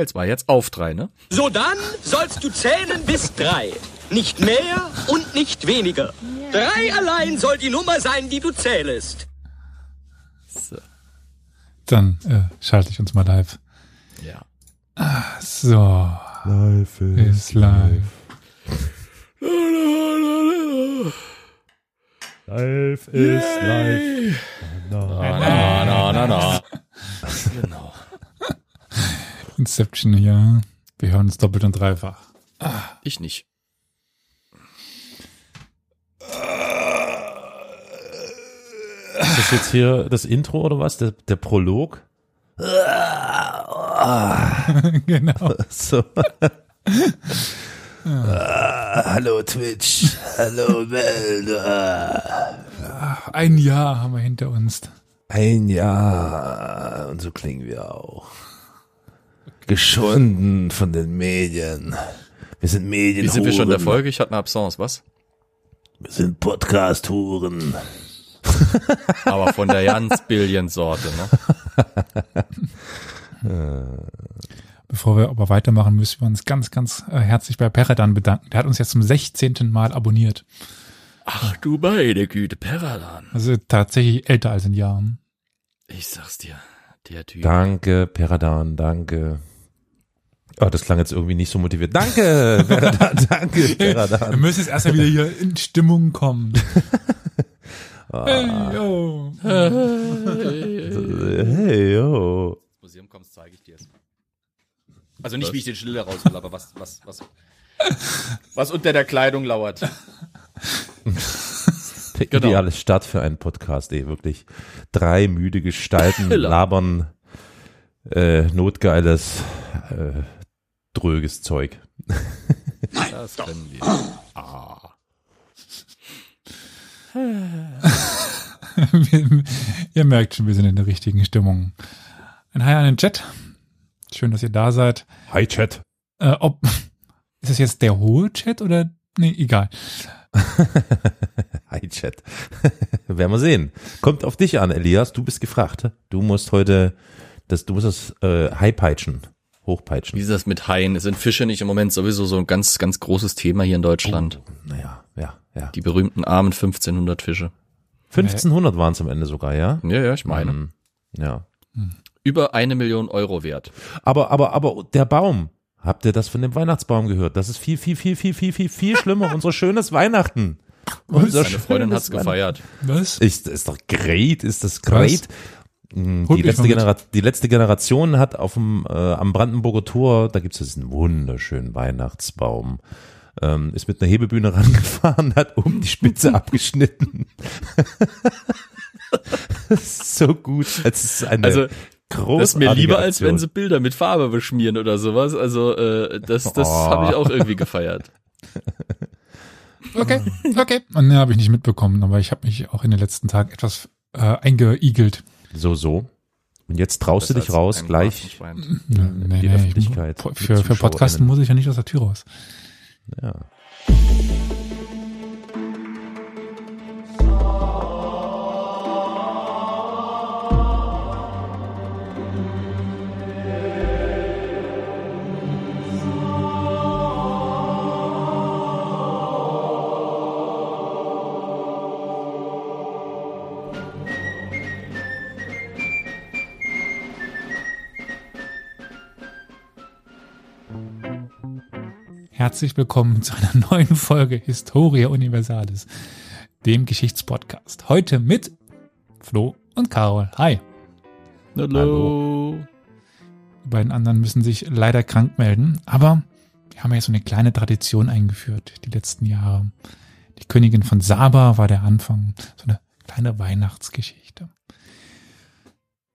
Jetzt war jetzt auf drei, ne? So dann sollst du zählen bis drei. Nicht mehr und nicht weniger. Drei allein soll die Nummer sein, die du zählest. So. Dann äh, schalte ich uns mal live. Ja. So, Life ist live. Life is life. Na, na, na, na. genau. Inception hier. Wir hören uns doppelt und dreifach. Ich nicht. Ist das jetzt hier das Intro oder was? Der, der Prolog? genau. So. Ah, hallo Twitch. Hallo Welt. Ah. Ein Jahr haben wir hinter uns. Ein Jahr. Und so klingen wir auch. Geschunden von den Medien. Wir sind Medien. Wie sind wir schon in der Folge? Ich hatte eine Absence, was? Wir sind Podcast-Huren. Aber von der ganz Billion-Sorte, ne? Bevor wir aber weitermachen, müssen wir uns ganz, ganz äh, herzlich bei Peredan bedanken. Der hat uns jetzt zum 16. Mal abonniert. Ach du meine Güte, Peradan. Also tatsächlich älter als ein Jahr. Ich sag's dir, der Typ. Danke, Peradan, danke. Oh, das klang jetzt irgendwie nicht so motiviert. Danke, Peradan, danke, Wir Peradan. müssen jetzt erstmal wieder hier in Stimmung kommen. hey, yo. Hey, yo. Museum kommst, zeige ich dir es. Also nicht, wie ich den Schilder raus will, aber was, was, was, was unter der Kleidung lauert. Der Genau. ideale Start für einen Podcast, ey, wirklich. Drei müde Gestalten labern äh, notgeiles, äh, dröges Zeug. Das können wir. Ah. Ihr merkt schon, wir sind in der richtigen Stimmung. Ein Hi an den Chat. Schön, dass ihr da seid. Hi, Chat. Äh, ob, ist das jetzt der hohe Chat oder, nee, egal. Hi, Chat. Werden wir sehen. Kommt auf dich an, Elias. Du bist gefragt. Du musst heute, das, du musst das äh, High peitschen. Wie Hochpeitschen. ist das mit Haien? Sind Fische nicht im Moment sowieso so ein ganz, ganz großes Thema hier in Deutschland? Naja, ja, ja. Die berühmten armen 1500 Fische. 1500 waren es am Ende sogar, ja? Ja, ja, ich meine. Mhm. Ja. Über eine Million Euro wert. Aber, aber, aber der Baum. Habt ihr das von dem Weihnachtsbaum gehört? Das ist viel, viel, viel, viel, viel, viel, viel schlimmer. Unser schönes Weihnachten. Unser Meine Freundin hat's gefeiert. Was? Ist, ist doch great, ist das great. Holt Die mich letzte, die letzte Generation hat auf dem, äh, am Brandenburger Tor, da gibt's diesen wunderschönen Weihnachtsbaum, ähm, ist mit einer Hebebühne rangefahren, hat um die Spitze abgeschnitten. das ist so gut. Es ist eine Also, Das ist mir lieber, als Aktion. wenn sie Bilder mit Farbe beschmieren oder sowas. Also, äh, das, das Oh. habe ich auch irgendwie gefeiert. Okay, okay. Und ne, habe ich nicht mitbekommen, aber ich habe mich auch in den letzten Tagen etwas äh, eingeigelt. So, so. Und jetzt traust du Besser dich raus, gleich. Waffenfeind. Nee, nee, die nee, Öffentlichkeit Ich, für, für Podcasten muss ich ja nicht aus der Tür raus. Ja. Herzlich willkommen zu einer neuen Folge Historia Universalis, dem Geschichtspodcast. Heute mit Flo und Carol. Hi. Hallo. Die beiden anderen müssen sich leider krank melden, aber wir haben ja so eine kleine Tradition eingeführt die letzten Jahre. Die Königin von Saba war der Anfang, so eine kleine Weihnachtsgeschichte.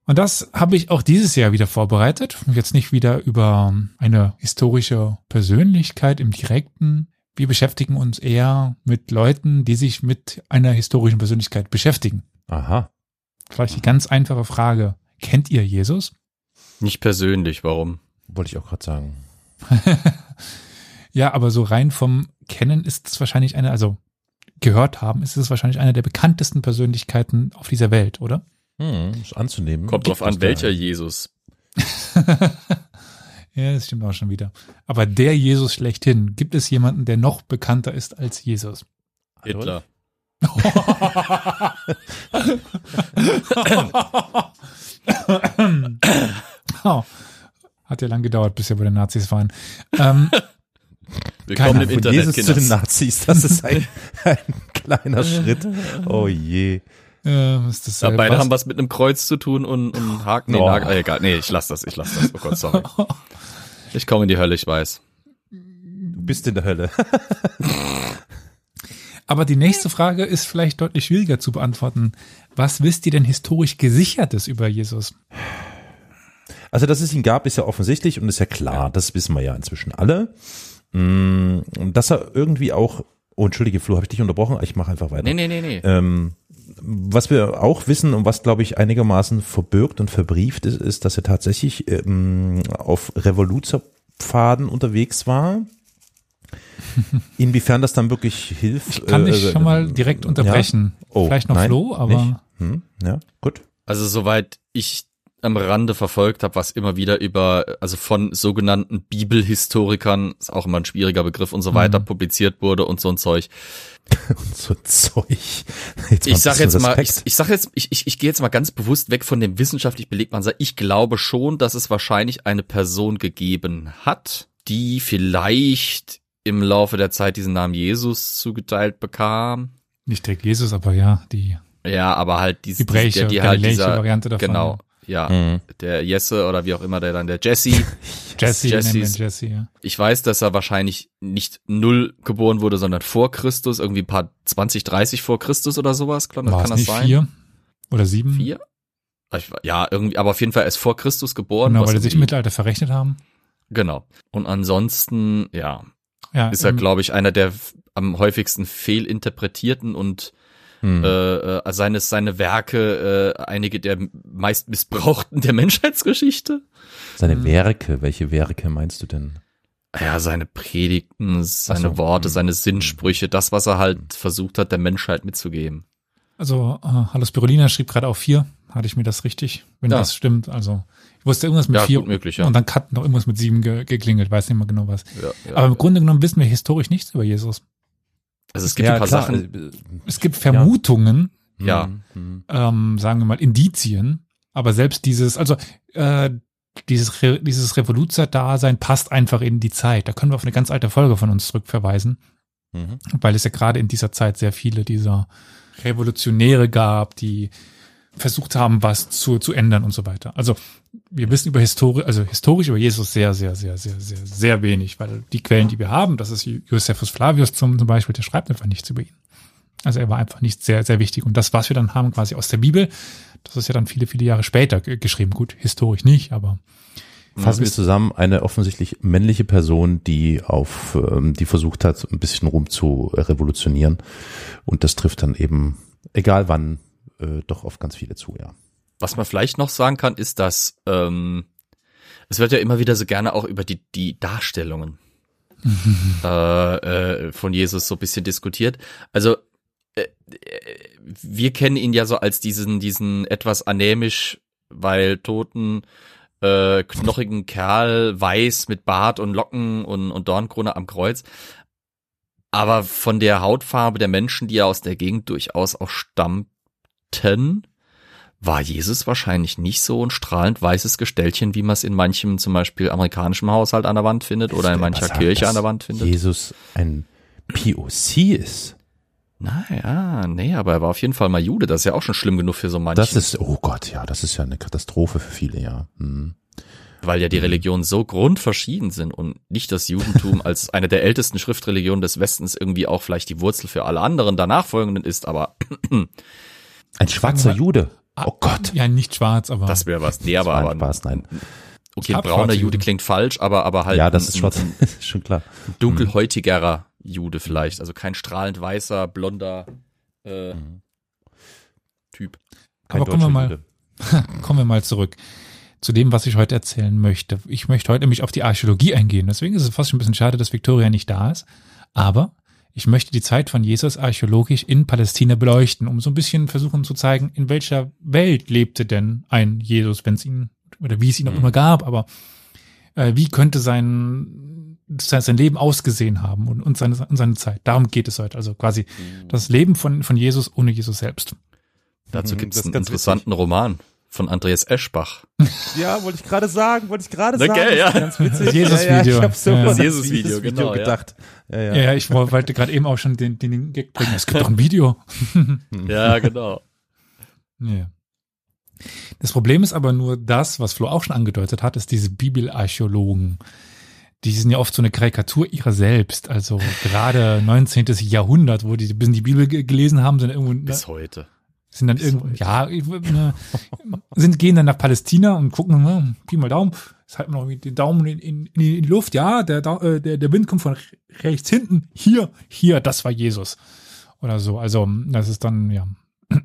Und das habe ich auch dieses Jahr wieder vorbereitet. Jetzt nicht wieder über eine historische Persönlichkeit im direkten. Wir beschäftigen uns eher mit Leuten, die sich mit einer historischen Persönlichkeit beschäftigen. Aha. Vielleicht die ganz einfache Frage. Kennt ihr Jesus? Nicht persönlich, warum? Wollte ich auch gerade sagen. Ja, aber so rein vom Kennen ist es wahrscheinlich eine, also gehört haben, ist es wahrscheinlich eine der bekanntesten Persönlichkeiten auf dieser Welt, oder? Hm, ist anzunehmen. Kommt drauf an, welcher Jesus. Ja, das stimmt auch schon wieder. Aber der Jesus schlechthin, gibt es jemanden, der noch bekannter ist als Jesus? Hitler. oh. Hat ja lang gedauert, bis wir bei den Nazis waren. Ähm, Willkommen im Von Internet, Jesus zu den Kinders. Nazis, das ist ein, ein kleiner Schritt. Oh je. Äh, ist das Ja, äh, beide was? haben was mit einem Kreuz zu tun und, und Haken. Nee, Oh. Nagel, äh, egal. Nee, ich lass das, ich lass das. Oh Gott, sorry. Ich komme in die Hölle, ich weiß. Du bist in der Hölle. Aber die nächste Frage ist vielleicht deutlich schwieriger zu beantworten. Was wisst ihr denn historisch gesichertes über Jesus? Also, dass es ihn gab, ist ja offensichtlich und ist ja klar. Das wissen wir ja inzwischen alle. Mm, Und dass er irgendwie auch, oh, entschuldige, Flo, habe ich dich unterbrochen? Ich mache einfach weiter. Nee, nee, nee, nee. Ähm, was wir auch wissen und was, glaube ich, einigermaßen verbirgt und verbrieft ist, ist, dass er tatsächlich ähm, auf Revoluzerpfaden unterwegs war. Inwiefern das dann wirklich hilft. Ich kann dich äh, schon mal direkt unterbrechen. Oh, Vielleicht noch nein, Flo, aber? Hm, ja, gut. Also soweit ich am Rande verfolgt habe, was immer wieder über, also von sogenannten Bibelhistorikern, ist auch immer ein schwieriger Begriff und so weiter, Mhm. publiziert wurde und so ein Zeug. Und so Zeug. Jetzt Ich sag ein jetzt mal, ich, ich sag jetzt, ich, ich, ich gehe jetzt mal ganz bewusst weg von dem wissenschaftlich belegbaren Sa- Ich glaube schon, dass es wahrscheinlich eine Person gegeben hat, die vielleicht im Laufe der Zeit diesen Namen Jesus zugeteilt bekam. nicht direkt Jesus, aber ja, die Ja, aber halt diese, hebräische, der, die halt galiläische dieser, Variante davon. genau, ja, Mhm. der Jesse oder wie auch immer der dann, der Jesse. Jesse, Jesses- Jesse, ja. Ich weiß, dass er wahrscheinlich nicht null geboren wurde, sondern vor Christus, irgendwie ein paar 20, 30 vor Christus oder sowas. Kann, War kann das nicht sein? vier oder sieben? Vier? Ja, irgendwie, aber auf jeden Fall erst vor Christus geboren. Genau, was weil sie sich im Mittelalter verrechnet haben. Genau. Und ansonsten, ja, Ja, ist er, im- glaube ich, einer der am häufigsten fehlinterpretierten und Hm. äh, äh, seines seine Werke äh, einige der meist missbrauchten der Menschheitsgeschichte. Seine Werke, welche Werke meinst du denn? Ja, seine Predigten, seine so. Worte, Hm. seine Sinnsprüche, das, was er halt versucht hat, der Menschheit mitzugeben. Also, äh, Hallo Spirulina schrieb gerade auf vier. Hatte ich mir das richtig? Wenn Ja. das stimmt. Also, ich wusste irgendwas mit Ja, vier. gut möglich, ja. Und dann hat noch irgendwas mit sieben ge geklingelt. Weiß nicht mehr genau was. Ja, ja. Aber im Grunde genommen wissen wir historisch nichts über Jesus. Also es gibt ein paar Sachen. äh, Es gibt Vermutungen, Ja. hm, ähm, sagen wir mal Indizien. Aber selbst dieses, also, äh, dieses, Re dieses Revoluzer-Dasein passt einfach in die Zeit. Da können wir auf eine ganz alte Folge von uns zurückverweisen. Mhm. weil es ja gerade in dieser Zeit sehr viele dieser Revolutionäre gab, die versucht haben, was zu, zu ändern und so weiter. Also wir wissen über Historie, also historisch über Jesus sehr, sehr, sehr, sehr, sehr, sehr wenig, weil die Quellen, die wir haben, das ist Josephus Flavius zum, zum Beispiel, der schreibt einfach nichts über ihn. Also er war einfach nicht sehr, sehr wichtig. Und das, was wir dann haben, quasi aus der Bibel, das ist ja dann viele, viele Jahre später ge- geschrieben. Gut, historisch nicht, aber Fassen wir zusammen, eine offensichtlich männliche Person, die auf, ähm, die versucht hat, ein bisschen rum zu revolutionieren. Und das trifft dann eben, egal wann, äh, doch auf ganz viele zu, ja. Was man vielleicht noch sagen kann, ist, dass ähm, es wird ja immer wieder so gerne auch über die, die Darstellungen äh, äh, von Jesus so ein bisschen diskutiert. Also äh, äh, wir kennen ihn ja so als diesen, diesen etwas anämisch, weil toten, äh, knochigen Kerl, weiß mit Bart und Locken und, und Dornkrone am Kreuz. Aber von der Hautfarbe der Menschen, die ja aus der Gegend durchaus auch stammten, war Jesus wahrscheinlich nicht so ein strahlend weißes Gestellchen, wie man es in manchem zum Beispiel amerikanischem Haushalt an der Wand findet oder in mancher sagt Kirche an der Wand findet. Jesus ein POC ist. Naja, nee, aber er war auf jeden Fall mal Jude, das ist ja auch schon schlimm genug für so manchen. Das ist, oh Gott, ja, das ist ja eine Katastrophe für viele, ja. Hm. weil ja die Religionen so grundverschieden sind und nicht das Judentum als eine der ältesten Schriftreligionen des Westens irgendwie auch vielleicht die Wurzel für alle anderen danach folgenden ist, aber Ein schwarzer Jude. Oh Gott. ja, nicht schwarz, aber das wäre was. Nee, aber, Das war aber ein Spaß, nein. okay, brauner Jude klingt falsch, aber aber halt Ja, das ein, ist schwarz, ein ist schon klar. dunkelhäutigerer Jude vielleicht, also kein strahlend weißer, blonder äh, Typ. Kein Aber kommen wir mal- kommen wir mal zurück zu dem, was ich heute erzählen möchte. Ich möchte heute nämlich auf die Archäologie eingehen. Deswegen ist es fast schon ein bisschen schade, dass Victoria nicht da ist. Aber ich möchte die Zeit von Jesus archäologisch in Palästina beleuchten, um so ein bisschen versuchen zu zeigen, in welcher Welt lebte denn ein Jesus, wenn es ihn oder wie es ihn auch immer gab. Aber Äh, wie könnte sein, sein, sein Leben ausgesehen haben und, und, seine, und seine Zeit. Darum geht es heute. Also quasi Mhm. das Leben von, von Jesus ohne Jesus selbst. Dazu Mhm, gibt es einen ganz interessanten Roman von Andreas Eschbach. Ja, wollte ich gerade sagen, wollte ich gerade Na, sagen. gell, ja. Witzig. Jesus-Video. Ja, ja, ich habe so Ja. Jesus-Video, genau, ja. gedacht. Ja, ja. Ja, ja ich woll- wollte gerade eben auch schon den, den, Gag bringen. Es gibt doch ein Video. Ja, genau. Ja. Das Problem ist aber nur das, was Flo auch schon angedeutet hat, ist diese Bibelarchäologen. Die sind ja oft so eine Karikatur ihrer selbst. Also gerade 19. Jahrhundert, wo die bis in die Bibel ge- gelesen haben, sind irgendwo, Bis heute. Sind dann irgendwo, ja, sind, gehen dann nach Palästina und gucken, ne, Pi mal Daumen, jetzt halten wir noch den Daumen in, in, in die Luft, ja, der, äh, der, der Wind kommt von rechts hinten, hier, hier, das war Jesus. Oder so. Also, das ist dann, ja.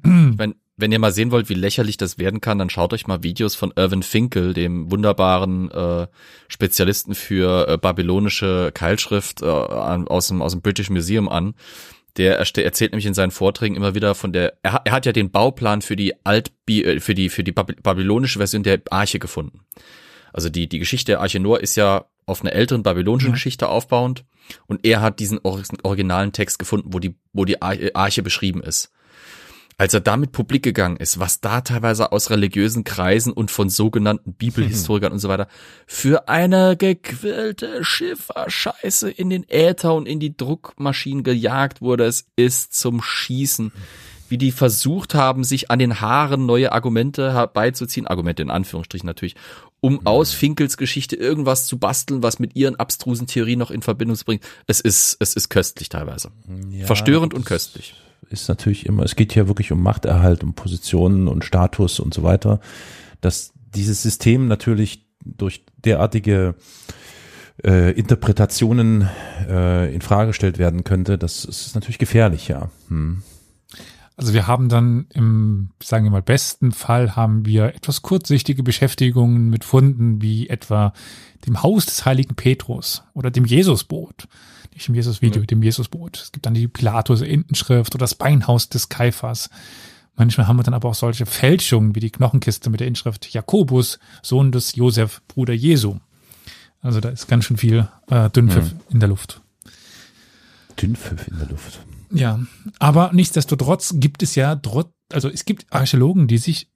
Wenn, wenn ihr mal sehen wollt, wie lächerlich das werden kann, dann schaut euch mal Videos von Irvin Finkel, dem wunderbaren äh, Spezialisten für äh, babylonische Keilschrift äh, aus, dem, aus dem British Museum an. Der erzählt nämlich in seinen Vorträgen immer wieder von der, er, hat- er hat ja den Bauplan für die Alt, für die, für die Baby- babylonische Version der Arche gefunden. Also die, die Geschichte der Arche Noah ist ja auf einer älteren babylonischen Ja. Geschichte aufbauend und er hat diesen or- originalen Text gefunden, wo die, wo die Ar- Arche beschrieben ist. Als er damit publik gegangen ist, was da teilweise aus religiösen Kreisen und von sogenannten Bibelhistorikern und so weiter für eine gequillte Schifferscheiße in den Äther und in die Druckmaschinen gejagt wurde, es ist zum Schießen. Wie die versucht haben, sich an den Haaren neue Argumente herbeizuziehen, Argumente in Anführungsstrichen natürlich, um aus Finkels Geschichte irgendwas zu basteln, was mit ihren abstrusen Theorien noch in Verbindung zu bringen. Es ist, es ist köstlich teilweise. Ja, Verstörend und köstlich. Ist natürlich immer, es geht hier wirklich um Machterhalt, um Positionen und Status und so weiter. Dass dieses System natürlich durch derartige äh, Interpretationen äh, in Frage gestellt werden könnte, das ist natürlich gefährlich, ja. Hm. Also wir haben dann im, sagen wir mal, besten Fall haben wir etwas kurzsichtige Beschäftigungen mit Funden wie etwa dem Haus des heiligen Petrus oder dem Jesusboot. Nicht dem Jesus-Video, dem Jesusboot. Es gibt dann die Pilatus-Intenschrift oder das Beinhaus des Kaiphas. Manchmal haben wir dann aber auch solche Fälschungen wie die Knochenkiste mit der Inschrift Jakobus, Sohn des Josef, Bruder Jesu. Also da ist ganz schön viel äh, Dünnpfiff in der Luft. Dünnpfiff in der Luft. Ja, aber nichtsdestotrotz gibt es ja trotz, also es gibt Archäologen, die sich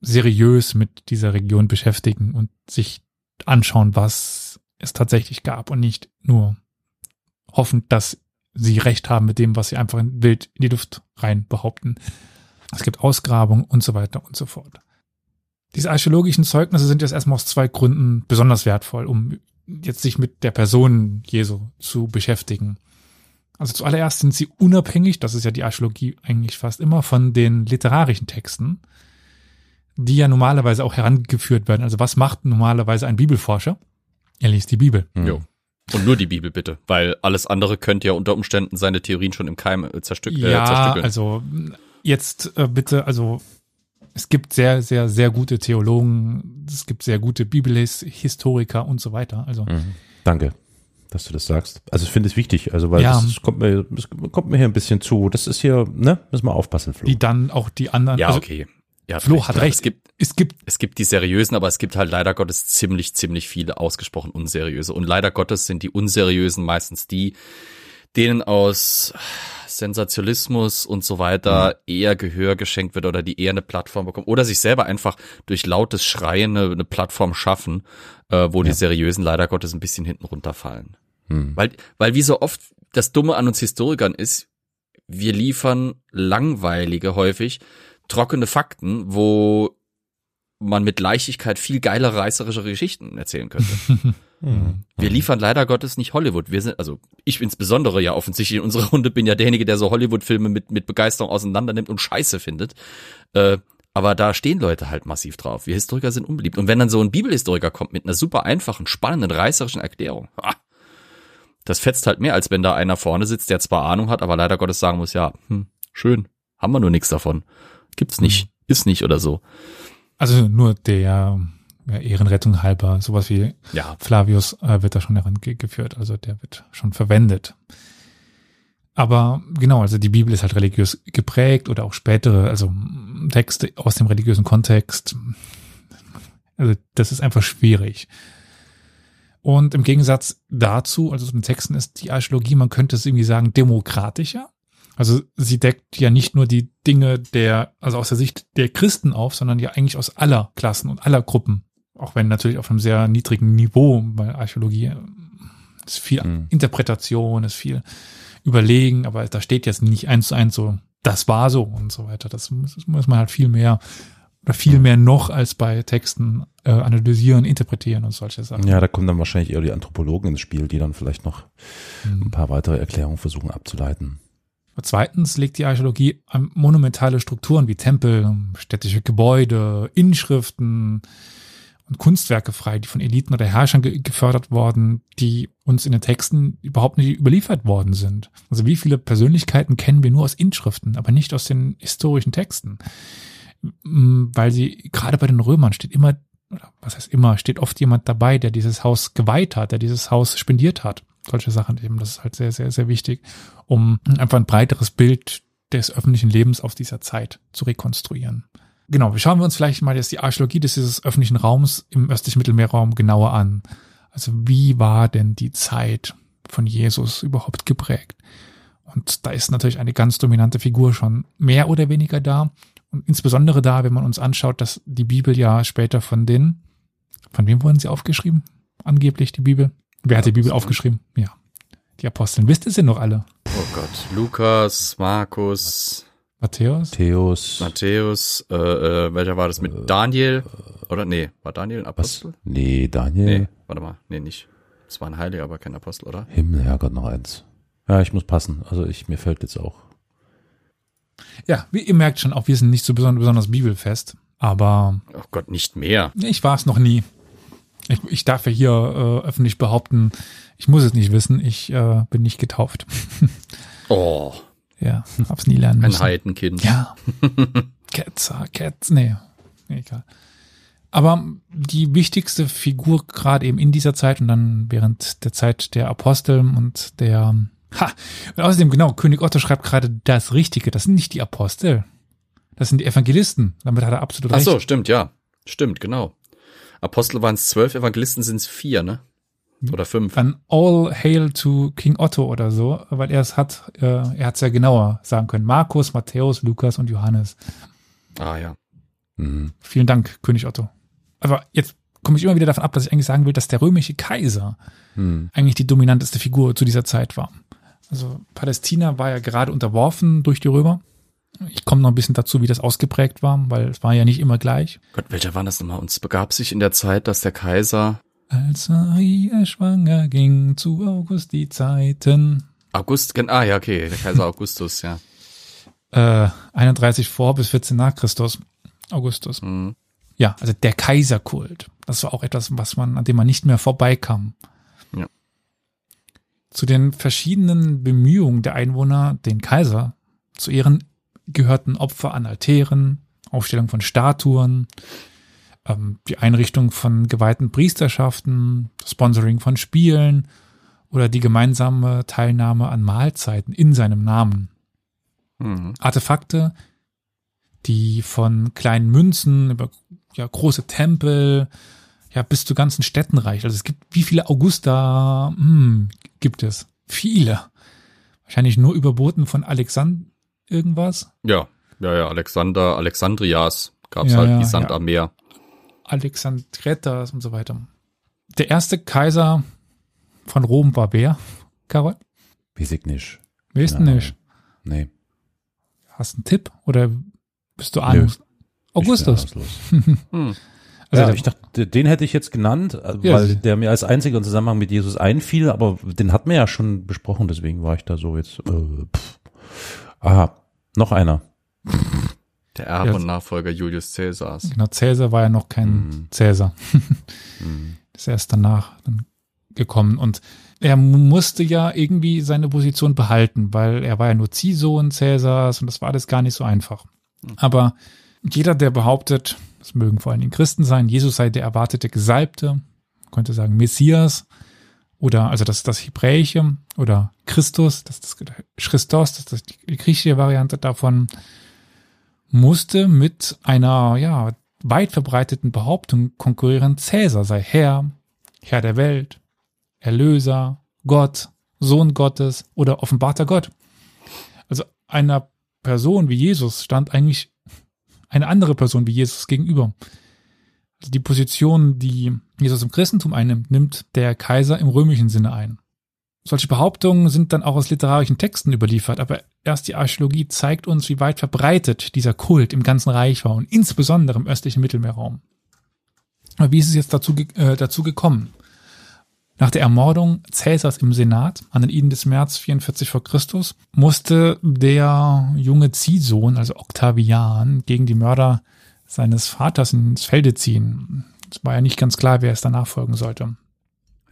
seriös mit dieser Region beschäftigen und sich anschauen, was es tatsächlich gab und nicht nur hoffen, dass sie recht haben mit dem, was sie einfach in wild in die Luft rein behaupten. Es gibt Ausgrabungen und so weiter und so fort. Diese archäologischen Zeugnisse sind jetzt erstmal aus zwei Gründen besonders wertvoll, um jetzt sich mit der Person Jesu zu beschäftigen. Also zuallererst sind sie unabhängig, das ist ja die Archäologie eigentlich fast immer, von den literarischen Texten, die ja normalerweise auch herangeführt werden. Also was macht normalerweise ein Bibelforscher? Er liest die Bibel. Hm. Jo. Und nur die Bibel bitte, weil alles andere könnte ja unter Umständen seine Theorien schon im Keim äh, zerstück äh, Ja, zerstückeln. also jetzt äh, bitte, also es gibt sehr, sehr, sehr gute Theologen, es gibt sehr gute Bibelhistoriker und so weiter. Also Mhm. Danke, dass du das sagst. Also ich finde es wichtig, also weil Ja. das ist- kommt mir, das kommt mir hier ein bisschen zu. Das ist hier, ne, müssen wir aufpassen, Flo. die dann auch die anderen. ja, also okay. Ja, Flo hat recht. Es gibt, Es gibt es gibt die seriösen, aber es gibt halt leider Gottes ziemlich, ziemlich viele ausgesprochen unseriöse. Und leider Gottes sind die unseriösen meistens die, denen aus Sensationalismus und so weiter eher Gehör geschenkt wird oder die eher eine Plattform bekommen oder sich selber einfach durch lautes Schreien eine, eine Plattform schaffen, äh, wo die seriösen leider Gottes ein bisschen hinten runterfallen. Hm. Weil, weil wie so oft das Dumme an uns Historikern ist, wir liefern langweilige häufig, trockene Fakten, wo man mit Leichtigkeit viel geilere reißerische Geschichten erzählen könnte. Hm. Wir liefern leider Gottes nicht Hollywood. Wir sind, also ich insbesondere ja offensichtlich in unserer Runde bin ja derjenige, der so Hollywood-Filme mit, mit Begeisterung auseinander nimmt und Scheiße findet. Äh, aber da stehen Leute halt massiv drauf. Wir Historiker sind unbeliebt. Und wenn dann so ein Bibelhistoriker kommt mit einer super einfachen, spannenden, reißerischen Erklärung, ha, das fetzt halt mehr, als wenn da einer vorne sitzt, der zwar Ahnung hat, aber leider Gottes sagen muss, ja, hm, schön, haben wir nur nichts davon. Gibt's nicht, ist nicht oder so. also nur der Ehrenrettung halber, sowas wie Ja, Flavius äh, wird da schon herangeführt, also der wird schon verwendet. Aber genau, also die Bibel ist halt religiös geprägt oder auch spätere, also Texte aus dem religiösen Kontext. Also das ist einfach schwierig. Und im Gegensatz dazu, also zu den Texten ist die Archäologie, man könnte es irgendwie sagen, demokratischer. Also sie deckt ja nicht nur die Dinge der, also aus der Sicht der Christen auf, sondern ja eigentlich aus aller Klassen und aller Gruppen. Auch wenn natürlich auf einem sehr niedrigen Niveau, weil Archäologie äh, ist viel Mhm. Interpretation, ist viel Überlegen, aber da steht jetzt nicht eins zu eins so, das war so und so weiter. Das muss, das muss man halt viel mehr oder viel mehr noch als bei Texten äh, analysieren, interpretieren und solche Sachen. Ja, da kommen dann wahrscheinlich eher die Anthropologen ins Spiel, die dann vielleicht noch Mhm. ein paar weitere Erklärungen versuchen abzuleiten. Zweitens legt die Archäologie monumentale Strukturen wie Tempel, städtische Gebäude, Inschriften und Kunstwerke frei, die von Eliten oder Herrschern ge gefördert worden, die uns in den Texten überhaupt nicht überliefert worden sind. Also wie viele Persönlichkeiten kennen wir nur aus Inschriften, aber nicht aus den historischen Texten? Weil sie, gerade bei den Römern steht immer, oder was heißt immer, steht oft jemand dabei, der dieses Haus geweiht hat, der dieses Haus spendiert hat. Solche Sachen eben, das ist halt sehr, sehr, sehr wichtig um einfach ein breiteres Bild des öffentlichen Lebens aus dieser Zeit zu rekonstruieren. Genau, schauen wir uns vielleicht mal jetzt die Archäologie des dieses öffentlichen Raums im östlichen Mittelmeerraum genauer an. Also wie war denn die Zeit von Jesus überhaupt geprägt? Und da ist natürlich eine ganz dominante Figur schon mehr oder weniger da. Und insbesondere da, wenn man uns anschaut, dass die Bibel ja später von den, von wem wurden sie aufgeschrieben? Angeblich die Bibel. Wer hat die Bibel aufgeschrieben? Ja. Die Aposteln. Wisst ihr sie noch alle? Oh Gott. Lukas, Markus, Matthäus? Theos, Matthäus, äh, äh, welcher war das mit Daniel? Oder nee, war Daniel ein was? Apostel? Nee, Daniel. Nee, warte mal. Nee, nicht. Es war ein Heiliger, aber kein Apostel, oder? Himmel, Herrgott, noch eins. Ja, ich muss passen. Also ich, mir fällt jetzt auch. Ja, wie ihr merkt schon, auch wir sind nicht so besonders, bibelfest. Aber Oh Gott, nicht mehr. ich war es noch nie. Ich, ich darf ja hier äh, öffentlich behaupten, ich muss es nicht wissen, ich äh, bin nicht getauft. Oh, ja, hab's nie lernen ein müssen. Heidenkind. Ja. Ketzer, Ketz, nee. nee, egal. Aber die wichtigste Figur gerade eben in dieser Zeit und dann während der Zeit der Apostel und der Ha, und außerdem genau, König Otto schreibt gerade das Richtige, das sind nicht die Apostel. Das sind die Evangelisten. Damit hat er absolut Ach recht. so, stimmt, ja. Stimmt, genau. Apostel waren es zwölf, Evangelisten sind es vier, ne? Oder fünf. Dann All Hail to King Otto oder so, weil er es hat, äh, er hat es ja genauer sagen können. Markus, Matthäus, Lukas und Johannes. Ah ja. Mhm. Vielen Dank, König Otto. Aber jetzt komme ich immer wieder davon ab, dass ich eigentlich sagen will, dass der römische Kaiser Hm. eigentlich die dominanteste Figur zu dieser Zeit war. Also Palästina war ja gerade unterworfen durch die Römer. Ich komme noch ein bisschen dazu, wie das ausgeprägt war, weil es war ja nicht immer gleich. Gott, welcher war das nochmal? Und es begab sich in der Zeit, dass der Kaiser Als Maria schwanger ging zu August die Zeiten. August, ah ja, okay, der Kaiser Augustus, ja. Äh, 31 vor bis 14 nach Christus. Augustus. Mhm. Ja, also der Kaiserkult. Das war auch etwas, was man, an dem man nicht mehr vorbeikam. Zu den verschiedenen Bemühungen der Einwohner, den Kaiser zu ehren, gehörten Opfer an Altären, Aufstellung von Statuen, ähm, die Einrichtung von geweihten Priesterschaften, Sponsoring von Spielen oder die gemeinsame Teilnahme an Mahlzeiten in seinem Namen. Mhm. Artefakte, die von kleinen Münzen über ja, große Tempel, ja, bis zu ganzen Städten reicht. Also es gibt, wie viele Augusta hm, gibt es? Viele. Wahrscheinlich nur überboten von Alexander irgendwas. Ja, ja, ja, Alexander, Alexandrias gab's Ja, halt ja, wie Sand ja. am Meer. Alexandretas und so weiter. Der erste Kaiser von Rom war wer? Carol? Weiß ich nicht. Weißt du Ja. nicht? Nee. Hast du einen Tipp oder bist du ahnungslos? Augustus. Ich bin ahnungslos. Hm. Also ja, der- ich dachte, den hätte ich jetzt genannt, äh, weil der mir als einziger im Zusammenhang mit Jesus einfiel, aber den hatten wir ja schon besprochen, deswegen war ich da so jetzt. Äh, pff. Aha, noch einer. Der Erbe Ja. und Nachfolger Julius Caesars. Genau, Cäsar war ja noch kein Mhm. Cäsar. Hm. ist erst danach dann gekommen und er musste ja irgendwie seine Position behalten, weil er war ja nur Ziehsohn Cäsars und das war alles gar nicht so einfach. Aber jeder, der behauptet, das mögen vor allen Dingen Christen sein, Jesus sei der erwartete Gesalbte, man könnte sagen Messias. Oder also das das Hebräische. Oder Christus, das das Christos, das ist die griechische Variante davon, musste mit einer ja weit verbreiteten Behauptung konkurrieren, Cäsar sei Herr, Herr der Welt, Erlöser, Gott, Sohn Gottes. Oder offenbarter Gott. Also einer Person wie Jesus stand eigentlich eine andere Person wie Jesus gegenüber. Also die Position, die Jesus im Christentum einnimmt, nimmt der Kaiser im römischen Sinne ein. Solche Behauptungen sind dann auch aus literarischen Texten überliefert, aber erst die Archäologie zeigt uns, wie weit verbreitet dieser Kult im ganzen Reich war und insbesondere im östlichen Mittelmeerraum. Aber wie ist es jetzt dazu, äh, dazu gekommen? Nach der Ermordung Cäsars im Senat an den Iden des März 44 vor Christus musste der junge Ziehsohn, also Octavian, gegen die Mörder seines Vaters ins Felde ziehen. Es war ja nicht ganz klar, wer es danach folgen sollte.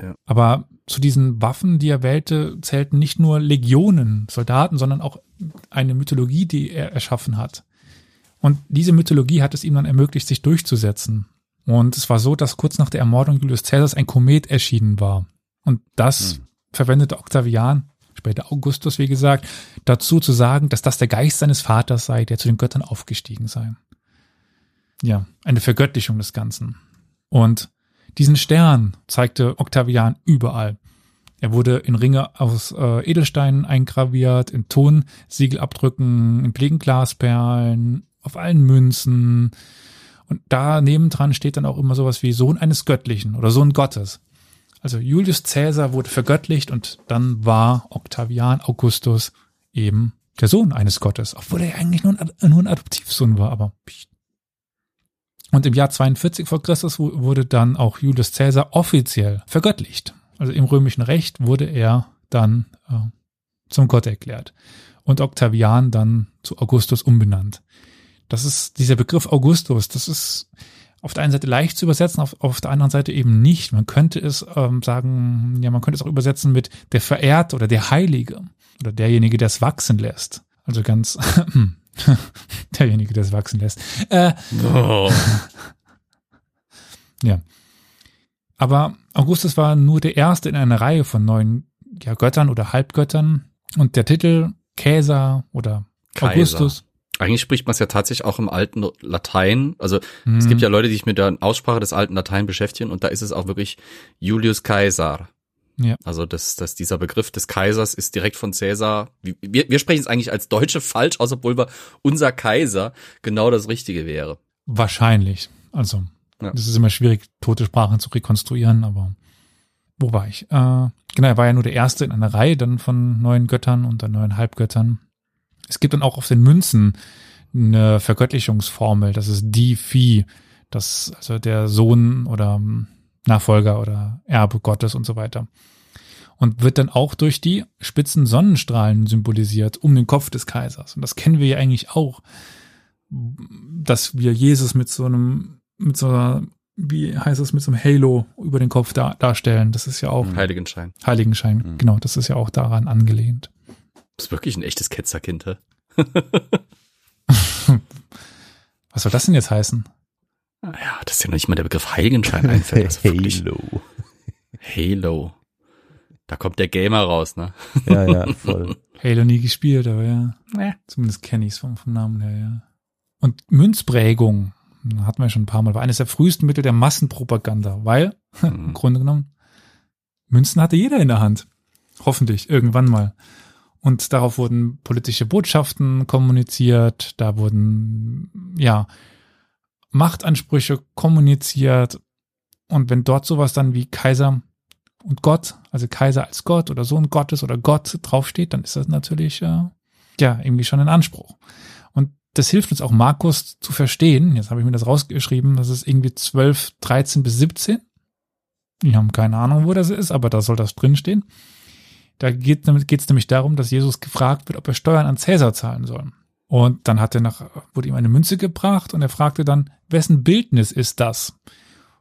Ja. Aber zu diesen Waffen, die er wählte, zählten nicht nur Legionen, Soldaten, sondern auch eine Mythologie, die er erschaffen hat. Und diese Mythologie hat es ihm dann ermöglicht, sich durchzusetzen. Und es war so, dass kurz nach der Ermordung Julius Caesars ein Komet erschienen war. Und das hm. verwendete Octavian, später Augustus, wie gesagt, dazu zu sagen, dass das der Geist seines Vaters sei, der zu den Göttern aufgestiegen sei. Ja, eine Vergöttlichung des Ganzen. Und diesen Stern zeigte Octavian überall. Er wurde in Ringe aus äh, Edelsteinen eingraviert, in Tonsiegelabdrücken, in Plegenglasperlen, auf allen Münzen. Und da nebendran steht dann auch immer sowas wie Sohn eines Göttlichen oder Sohn Gottes. Also Julius Caesar wurde vergöttlicht und dann war Octavian Augustus eben der Sohn eines Gottes, obwohl er eigentlich nur ein, nur ein Adoptivsohn war, aber und im Jahr 42 vor Christus wurde dann auch Julius Caesar offiziell vergöttlicht. Also im römischen Recht wurde er dann äh, zum Gott erklärt und Octavian dann zu Augustus umbenannt. Das ist dieser Begriff Augustus, das ist auf der einen Seite leicht zu übersetzen, auf, auf der anderen Seite eben nicht. Man könnte es ähm, sagen, ja, man könnte es auch übersetzen mit der Verehrt oder der Heilige oder derjenige, der es wachsen lässt. Also ganz derjenige, der es wachsen lässt. Äh, oh. ja. Aber Augustus war nur der erste in einer Reihe von neun ja, Göttern oder Halbgöttern. Und der Titel Caesar oder Kaiser. Augustus. Eigentlich spricht man es ja tatsächlich auch im alten Latein. Also mhm. es gibt ja Leute, die sich mit der Aussprache des alten Latein beschäftigen und da ist es auch wirklich Julius Caesar. Ja. Also das, das, dieser Begriff des Kaisers ist direkt von Caesar. Wir, wir sprechen es eigentlich als Deutsche falsch, außer obwohl wir unser Kaiser genau das Richtige wäre. Wahrscheinlich. Also ja. das ist immer schwierig, tote Sprachen zu rekonstruieren, aber wo war ich? Äh, genau, er war ja nur der Erste in einer Reihe dann von neuen Göttern und dann neuen Halbgöttern. Es gibt dann auch auf den Münzen eine Vergöttlichungsformel, das ist die Phi, das also der Sohn oder Nachfolger oder Erbe Gottes und so weiter. Und wird dann auch durch die spitzen Sonnenstrahlen symbolisiert um den Kopf des Kaisers. Und das kennen wir ja eigentlich auch, dass wir Jesus mit so einem, mit so einer, wie heißt es, mit so einem Halo über den Kopf da, darstellen. Das ist ja auch. Heiligenschein. Heiligenschein, mhm. genau. Das ist ja auch daran angelehnt. Das ist wirklich ein echtes Ketzerkind, hä? Was soll das denn jetzt heißen? Ja, das ist ja noch nicht mal der Begriff Heiligenschein einfällt. Halo. Halo. Da kommt der Gamer raus, ne? Ja, ja, voll. Halo nie gespielt, aber ja. ja. Zumindest kenne ich es vom, vom Namen her, ja. Und Münzprägung, hatten wir schon ein paar Mal, war eines der frühesten Mittel der Massenpropaganda, weil, mhm. im Grunde genommen, Münzen hatte jeder in der Hand. Hoffentlich, irgendwann mal. Und darauf wurden politische Botschaften kommuniziert, da wurden, ja, Machtansprüche kommuniziert. Und wenn dort sowas dann wie Kaiser und Gott, also Kaiser als Gott oder Sohn Gottes oder Gott draufsteht, dann ist das natürlich äh, ja irgendwie schon ein Anspruch. Und das hilft uns auch Markus zu verstehen. Jetzt habe ich mir das rausgeschrieben, das ist irgendwie 12, 13 bis 17. Wir haben keine Ahnung, wo das ist, aber da soll das drinstehen. Da geht es nämlich darum, dass Jesus gefragt wird, ob er Steuern an Cäsar zahlen soll. Und dann hat er nach, wurde ihm eine Münze gebracht und er fragte dann, wessen Bildnis ist das?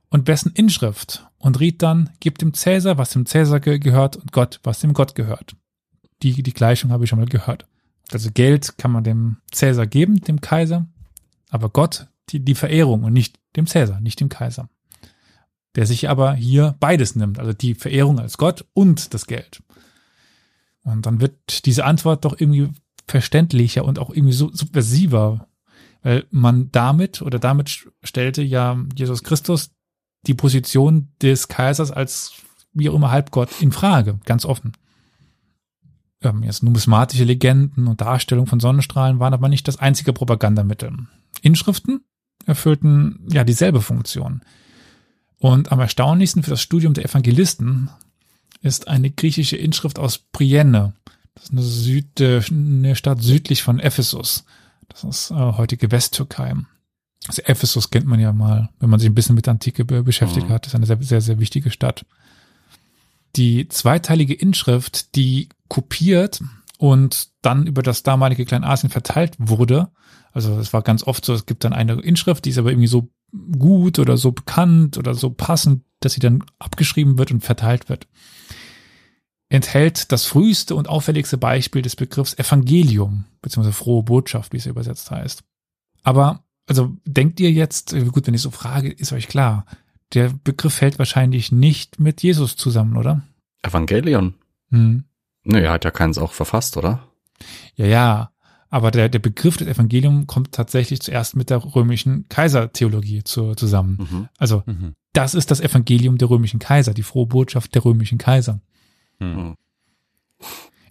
Und wessen Inschrift? Und riet dann, gib dem Cäsar, was dem Cäsar ge gehört und Gott, was dem Gott gehört. Die, die Gleichung habe ich schon mal gehört. Also Geld kann man dem Cäsar geben, dem Kaiser, aber Gott die, die Verehrung und nicht dem Cäsar, nicht dem Kaiser. Der sich aber hier beides nimmt, also die Verehrung als Gott und das Geld. Und dann wird diese Antwort doch irgendwie verständlicher und auch irgendwie subversiver, weil man damit oder damit stellte ja Jesus Christus die Position des Kaisers als wie auch immer Halbgott in Frage, ganz offen. Ähm, jetzt numismatische Legenden und Darstellung von Sonnenstrahlen waren aber nicht das einzige Propagandamittel. Inschriften erfüllten ja dieselbe Funktion. Und am erstaunlichsten für das Studium der Evangelisten ist eine griechische Inschrift aus Priene. Das ist eine, Süd, eine Stadt südlich von Ephesus. Das ist äh, heutige Westtürkei. Also Ephesus kennt man ja mal, wenn man sich ein bisschen mit der Antike beschäftigt mhm. hat. Das ist eine sehr, sehr, sehr wichtige Stadt. Die zweiteilige Inschrift, die kopiert und dann über das damalige Kleinasien verteilt wurde. Also es war ganz oft so, es gibt dann eine Inschrift, die ist aber irgendwie so gut oder so bekannt oder so passend, dass sie dann abgeschrieben wird und verteilt wird. Enthält das früheste und auffälligste Beispiel des Begriffs Evangelium, beziehungsweise frohe Botschaft, wie es übersetzt heißt. Aber, also denkt ihr jetzt, gut, wenn ich so frage, ist euch klar, der Begriff fällt wahrscheinlich nicht mit Jesus zusammen, oder? Evangelion? Hm. Naja, hat ja keins auch verfasst, oder? Ja, ja. Aber der, der Begriff des Evangelium kommt tatsächlich zuerst mit der römischen Kaisertheologie zu, zusammen. Mhm. Also, mhm. das ist das Evangelium der römischen Kaiser, die frohe Botschaft der römischen Kaiser. Mhm.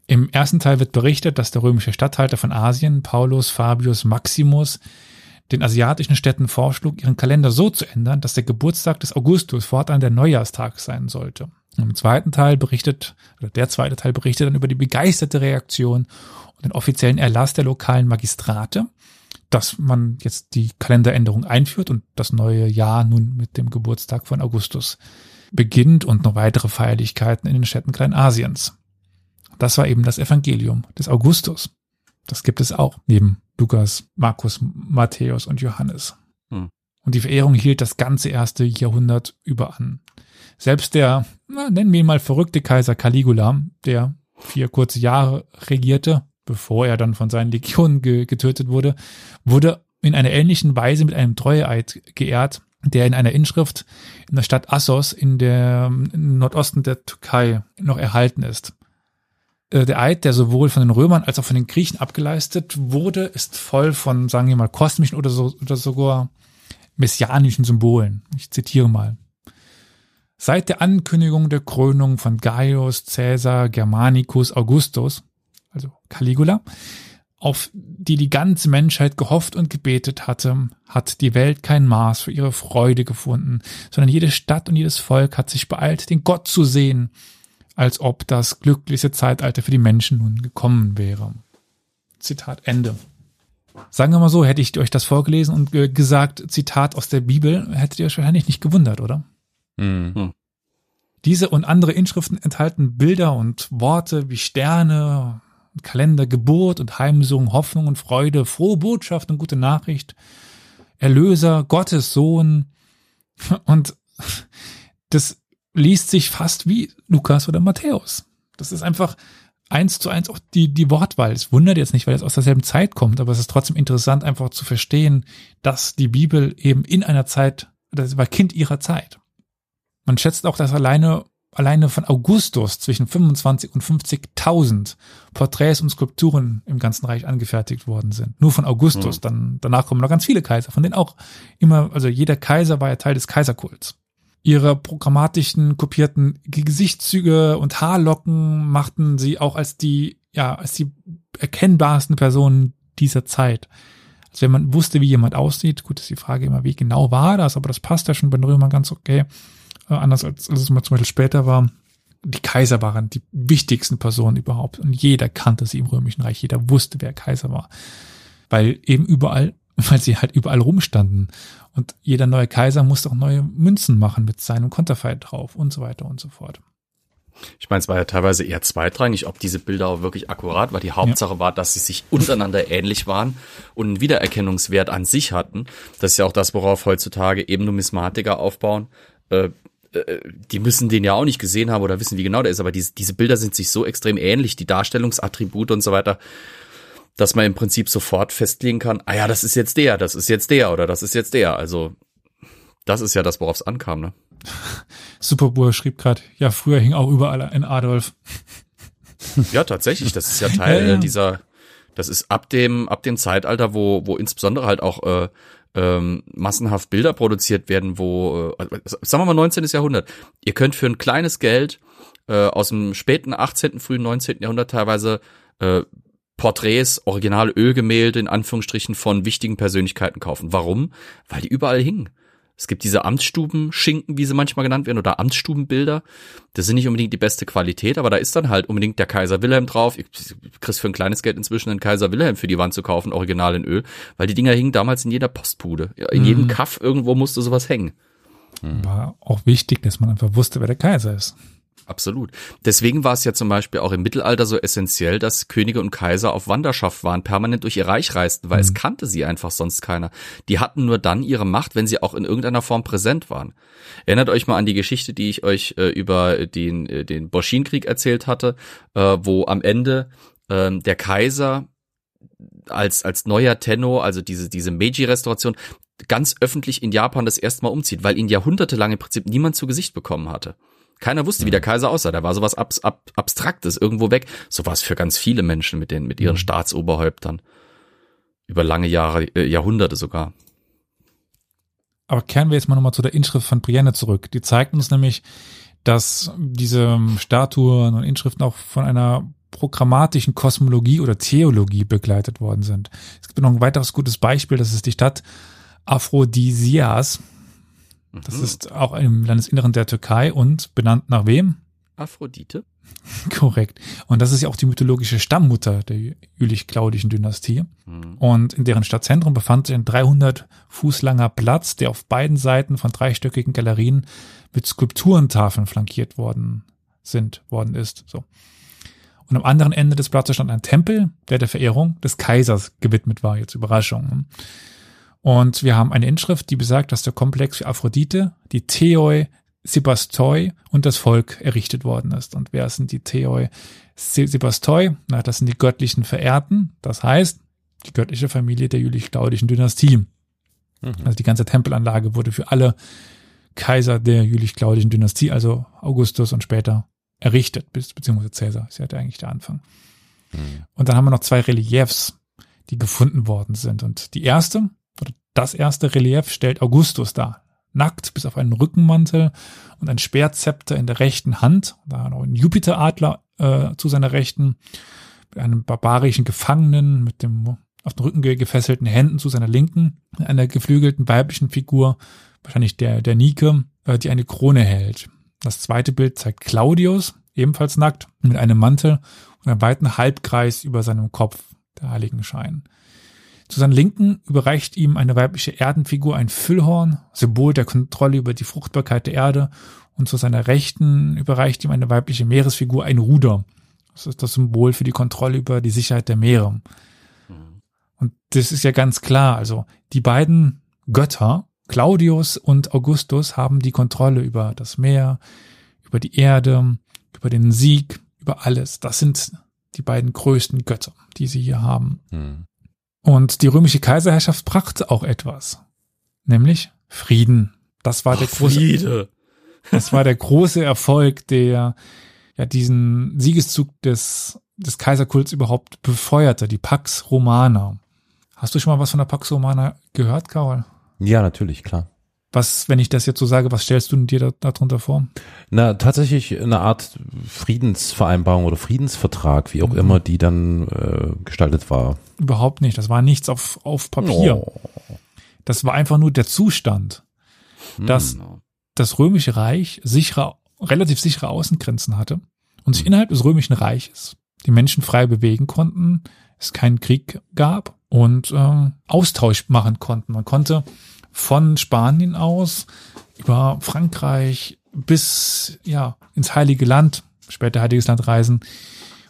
Im ersten Teil wird berichtet, dass der römische Statthalter von Asien, Paulus Fabius Maximus, den asiatischen Städten vorschlug, ihren Kalender so zu ändern, dass der Geburtstag des Augustus fortan der Neujahrstag sein sollte. Im zweiten Teil berichtet, oder der zweite Teil berichtet dann über die begeisterte Reaktion und den offiziellen Erlass der lokalen Magistrate, dass man jetzt die Kalenderänderung einführt und das neue Jahr nun mit dem Geburtstag von Augustus beginnt und noch weitere Feierlichkeiten in den Städten Kleinasiens. Das war eben das Evangelium des Augustus. Das gibt es auch neben Lukas, Markus, Matthäus und Johannes. Hm. Und die Verehrung hielt das ganze erste Jahrhundert über an. Selbst der, na, nennen wir ihn mal verrückte Kaiser Caligula, der vier kurze Jahre regierte, bevor er dann von seinen Legionen ge getötet wurde, wurde in einer ähnlichen Weise mit einem Treueeid geehrt, der in einer Inschrift in der Stadt Assos in der im Nordosten der Türkei noch erhalten ist. Äh, der Eid, der sowohl von den Römern als auch von den Griechen abgeleistet wurde, ist voll von, sagen wir mal, kosmischen oder, so, oder sogar messianischen Symbolen. Ich zitiere mal. Seit der Ankündigung der Krönung von Gaius Caesar Germanicus Augustus, also Caligula, auf die die ganze Menschheit gehofft und gebetet hatte, hat die Welt kein Maß für ihre Freude gefunden, sondern jede Stadt und jedes Volk hat sich beeilt, den Gott zu sehen, als ob das glückliche Zeitalter für die Menschen nun gekommen wäre. Zitat Ende. Sagen wir mal so, hätte ich euch das vorgelesen und gesagt, Zitat aus der Bibel, hättet ihr euch wahrscheinlich nicht gewundert, oder? Mhm. Diese und andere Inschriften enthalten Bilder und Worte wie Sterne, Kalender, Geburt und Heimsung, Hoffnung und Freude, frohe Botschaft und gute Nachricht, Erlöser, Gottes Sohn. Und das liest sich fast wie Lukas oder Matthäus. Das ist einfach eins zu eins auch die, die Wortwahl. Es wundert jetzt nicht, weil es aus derselben Zeit kommt, aber es ist trotzdem interessant, einfach zu verstehen, dass die Bibel eben in einer Zeit, das war Kind ihrer Zeit. Man schätzt auch, dass alleine, alleine von Augustus zwischen 25 und 50.000 Porträts und Skulpturen im ganzen Reich angefertigt worden sind. Nur von Augustus. Mhm. Dann, danach kommen noch ganz viele Kaiser, von denen auch immer, also jeder Kaiser war ja Teil des Kaiserkults. Ihre programmatischen kopierten Gesichtszüge und Haarlocken machten sie auch als die, ja, als die erkennbarsten Personen dieser Zeit. Also wenn man wusste, wie jemand aussieht, gut ist die Frage immer, wie genau war das, aber das passt ja schon bei den Römern ganz okay äh, anders als, als es mal zum Beispiel später war. Die Kaiser waren die wichtigsten Personen überhaupt und jeder kannte sie im Römischen Reich, jeder wusste, wer Kaiser war. Weil eben überall, weil sie halt überall rumstanden. Und jeder neue Kaiser musste auch neue Münzen machen mit seinem Konterfei drauf und so weiter und so fort. Ich meine, es war ja teilweise eher zweitrangig, ob diese Bilder auch wirklich akkurat war. Die Hauptsache ja. war, dass sie sich untereinander ähnlich waren und einen Wiedererkennungswert an sich hatten. Das ist ja auch das, worauf heutzutage eben Numismatiker aufbauen. Äh, äh, die müssen den ja auch nicht gesehen haben oder wissen, wie genau der ist, aber diese, diese Bilder sind sich so extrem ähnlich, die Darstellungsattribute und so weiter, dass man im Prinzip sofort festlegen kann, ah ja, das ist jetzt der, das ist jetzt der oder das ist jetzt der. Also das ist ja das, worauf es ankam, ne? Superbohr schrieb gerade, ja, früher hing auch überall ein Adolf. Ja, tatsächlich, das ist ja Teil ja, ja. dieser, das ist ab dem, ab dem Zeitalter, wo, wo insbesondere halt auch äh, ähm, massenhaft Bilder produziert werden, wo, äh, sagen wir mal 19. Jahrhundert, ihr könnt für ein kleines Geld äh, aus dem späten 18., frühen 19. Jahrhundert teilweise äh, Porträts, originale Ölgemälde in Anführungsstrichen von wichtigen Persönlichkeiten kaufen. Warum? Weil die überall hingen. Es gibt diese Amtsstuben-Schinken, wie sie manchmal genannt werden, oder Amtsstubenbilder. Das sind nicht unbedingt die beste Qualität, aber da ist dann halt unbedingt der Kaiser Wilhelm drauf. Ich kriegst für ein kleines Geld inzwischen einen Kaiser Wilhelm für die Wand zu kaufen, original in Öl, weil die Dinger hingen damals in jeder Postbude. In jedem Mhm. Kaff irgendwo musste sowas hängen. War auch wichtig, dass man einfach wusste, wer der Kaiser ist. Absolut. Deswegen war es ja zum Beispiel auch im Mittelalter so essentiell, dass Könige und Kaiser auf Wanderschaft waren, permanent durch ihr Reich reisten, weil es kannte sie einfach sonst keiner. Die hatten nur dann ihre Macht, wenn sie auch in irgendeiner Form präsent waren. Erinnert euch mal an die Geschichte, die ich euch äh, über den, äh, den Boschinkrieg erzählt hatte, äh, wo am Ende ähm, der Kaiser als, als neuer Tenno, also diese, diese Meiji-Restauration, ganz öffentlich in Japan das erste Mal umzieht, weil ihn jahrhundertelang im Prinzip niemand zu Gesicht bekommen hatte. Keiner wusste, wie der Kaiser aussah. Da war sowas Abs Ab Abstraktes irgendwo weg. So war es für ganz viele Menschen mit den, mit ihren Staatsoberhäuptern. Über lange Jahre, äh, Jahrhunderte sogar. Aber kehren wir jetzt mal nochmal zu der Inschrift von Brienne zurück. Die zeigt uns nämlich, dass diese Statuen und Inschriften auch von einer programmatischen Kosmologie oder Theologie begleitet worden sind. Es gibt noch ein weiteres gutes Beispiel, das ist die Stadt Aphrodisias. Das ist auch im Landesinneren der Türkei und benannt nach wem? Aphrodite? Korrekt. Und das ist ja auch die mythologische Stammmutter der jülich-klaudischen Dynastie. Hm. Und in deren Stadtzentrum befand sich ein 300 Fuß langer Platz, der auf beiden Seiten von dreistöckigen Galerien mit Skulpturentafeln flankiert worden sind, worden ist. So. Und am anderen Ende des Platzes stand ein Tempel, der der Verehrung des Kaisers gewidmet war. Jetzt Überraschung. Und wir haben eine Inschrift, die besagt, dass der Komplex für Aphrodite, die Theoi, Sebastoi und das Volk errichtet worden ist. Und wer sind die Theoi, Se- Sebastoi? Na, das sind die göttlichen Verehrten. Das heißt, die göttliche Familie der jülich-claudischen Dynastie. Also die ganze Tempelanlage wurde für alle Kaiser der jülich-claudischen Dynastie, also Augustus und später errichtet, beziehungsweise Cäsar. Ist ja eigentlich der Anfang. Und dann haben wir noch zwei Reliefs, die gefunden worden sind. Und die erste, das erste Relief stellt Augustus dar. Nackt bis auf einen Rückenmantel und ein Speerzepter in der rechten Hand. Da noch ein Jupiteradler äh, zu seiner Rechten, mit einem barbarischen Gefangenen mit dem auf den Rücken ge- gefesselten Händen zu seiner Linken, einer geflügelten weiblichen Figur, wahrscheinlich der, der Nike, äh, die eine Krone hält. Das zweite Bild zeigt Claudius, ebenfalls nackt, mit einem Mantel und einem weiten Halbkreis über seinem Kopf, der Heiligenschein. Zu seiner Linken überreicht ihm eine weibliche Erdenfigur ein Füllhorn, Symbol der Kontrolle über die Fruchtbarkeit der Erde, und zu seiner Rechten überreicht ihm eine weibliche Meeresfigur ein Ruder. Das ist das Symbol für die Kontrolle über die Sicherheit der Meere. Und das ist ja ganz klar. Also die beiden Götter, Claudius und Augustus, haben die Kontrolle über das Meer, über die Erde, über den Sieg, über alles. Das sind die beiden größten Götter, die sie hier haben. Hm. Und die römische Kaiserherrschaft brachte auch etwas, nämlich Frieden. Das war der große, Friede. das war der große Erfolg, der ja diesen Siegeszug des des Kaiserkults überhaupt befeuerte, die Pax Romana. Hast du schon mal was von der Pax Romana gehört, Karol? Ja, natürlich, klar. Was, wenn ich das jetzt so sage, was stellst du dir da, darunter vor? Na, tatsächlich eine Art Friedensvereinbarung oder Friedensvertrag, wie auch Mhm. immer die dann äh, gestaltet war. Überhaupt nicht. Das war nichts auf, auf Papier. Oh. Das war einfach nur der Zustand, dass Genau. das Römische Reich sichere, relativ sichere Außengrenzen hatte und sich Mhm. innerhalb des Römischen Reiches die Menschen frei bewegen konnten, es keinen Krieg gab und äh, Austausch machen konnten. Man konnte von Spanien aus über Frankreich bis ja ins Heilige Land, später Heiliges Land reisen.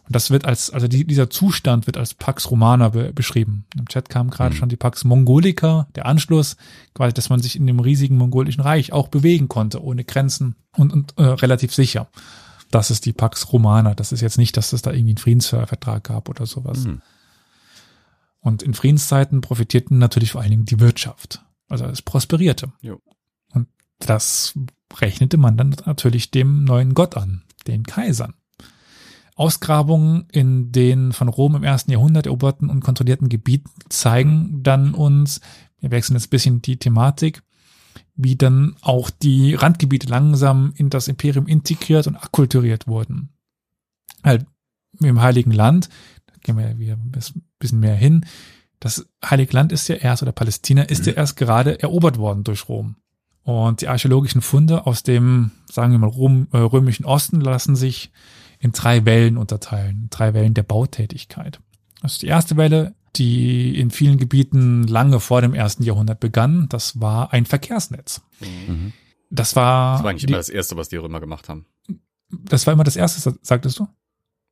Und das wird als, also die, dieser Zustand wird als Pax Romana be beschrieben. Im Chat kam gerade Mhm. schon die Pax Mongolica, der Anschluss, quasi, dass man sich in dem riesigen mongolischen Reich auch bewegen konnte, ohne Grenzen und, und äh, relativ sicher. Das ist die Pax Romana. Das ist jetzt nicht, dass es da irgendwie einen Friedensvertrag gab oder sowas. Hm. Und in Friedenszeiten profitierten natürlich vor allen Dingen die Wirtschaft. Also es prosperierte. Jo. Und das rechnete man dann natürlich dem neuen Gott an, den Kaisern. Ausgrabungen in den von Rom im ersten Jahrhundert eroberten und kontrollierten Gebieten zeigen dann uns, wir wechseln jetzt ein bisschen die Thematik, wie dann auch die Randgebiete langsam in das Imperium integriert und akkulturiert wurden. Halt im Heiligen Land, da gehen wir ja wieder ein bisschen mehr hin, das Heilige Land ist ja erst, oder Palästina ist ja erst gerade erobert worden durch Rom. Und die archäologischen Funde aus dem, sagen wir mal, Rom, äh, römischen Osten lassen sich in drei Wellen unterteilen, drei Wellen der Bautätigkeit. Also die erste Welle, die in vielen Gebieten lange vor dem ersten Jahrhundert begann, das war ein Verkehrsnetz. Mhm. Das war. Das war eigentlich die, immer das Erste, was die Römer gemacht haben. Das war immer das Erste, sagtest du?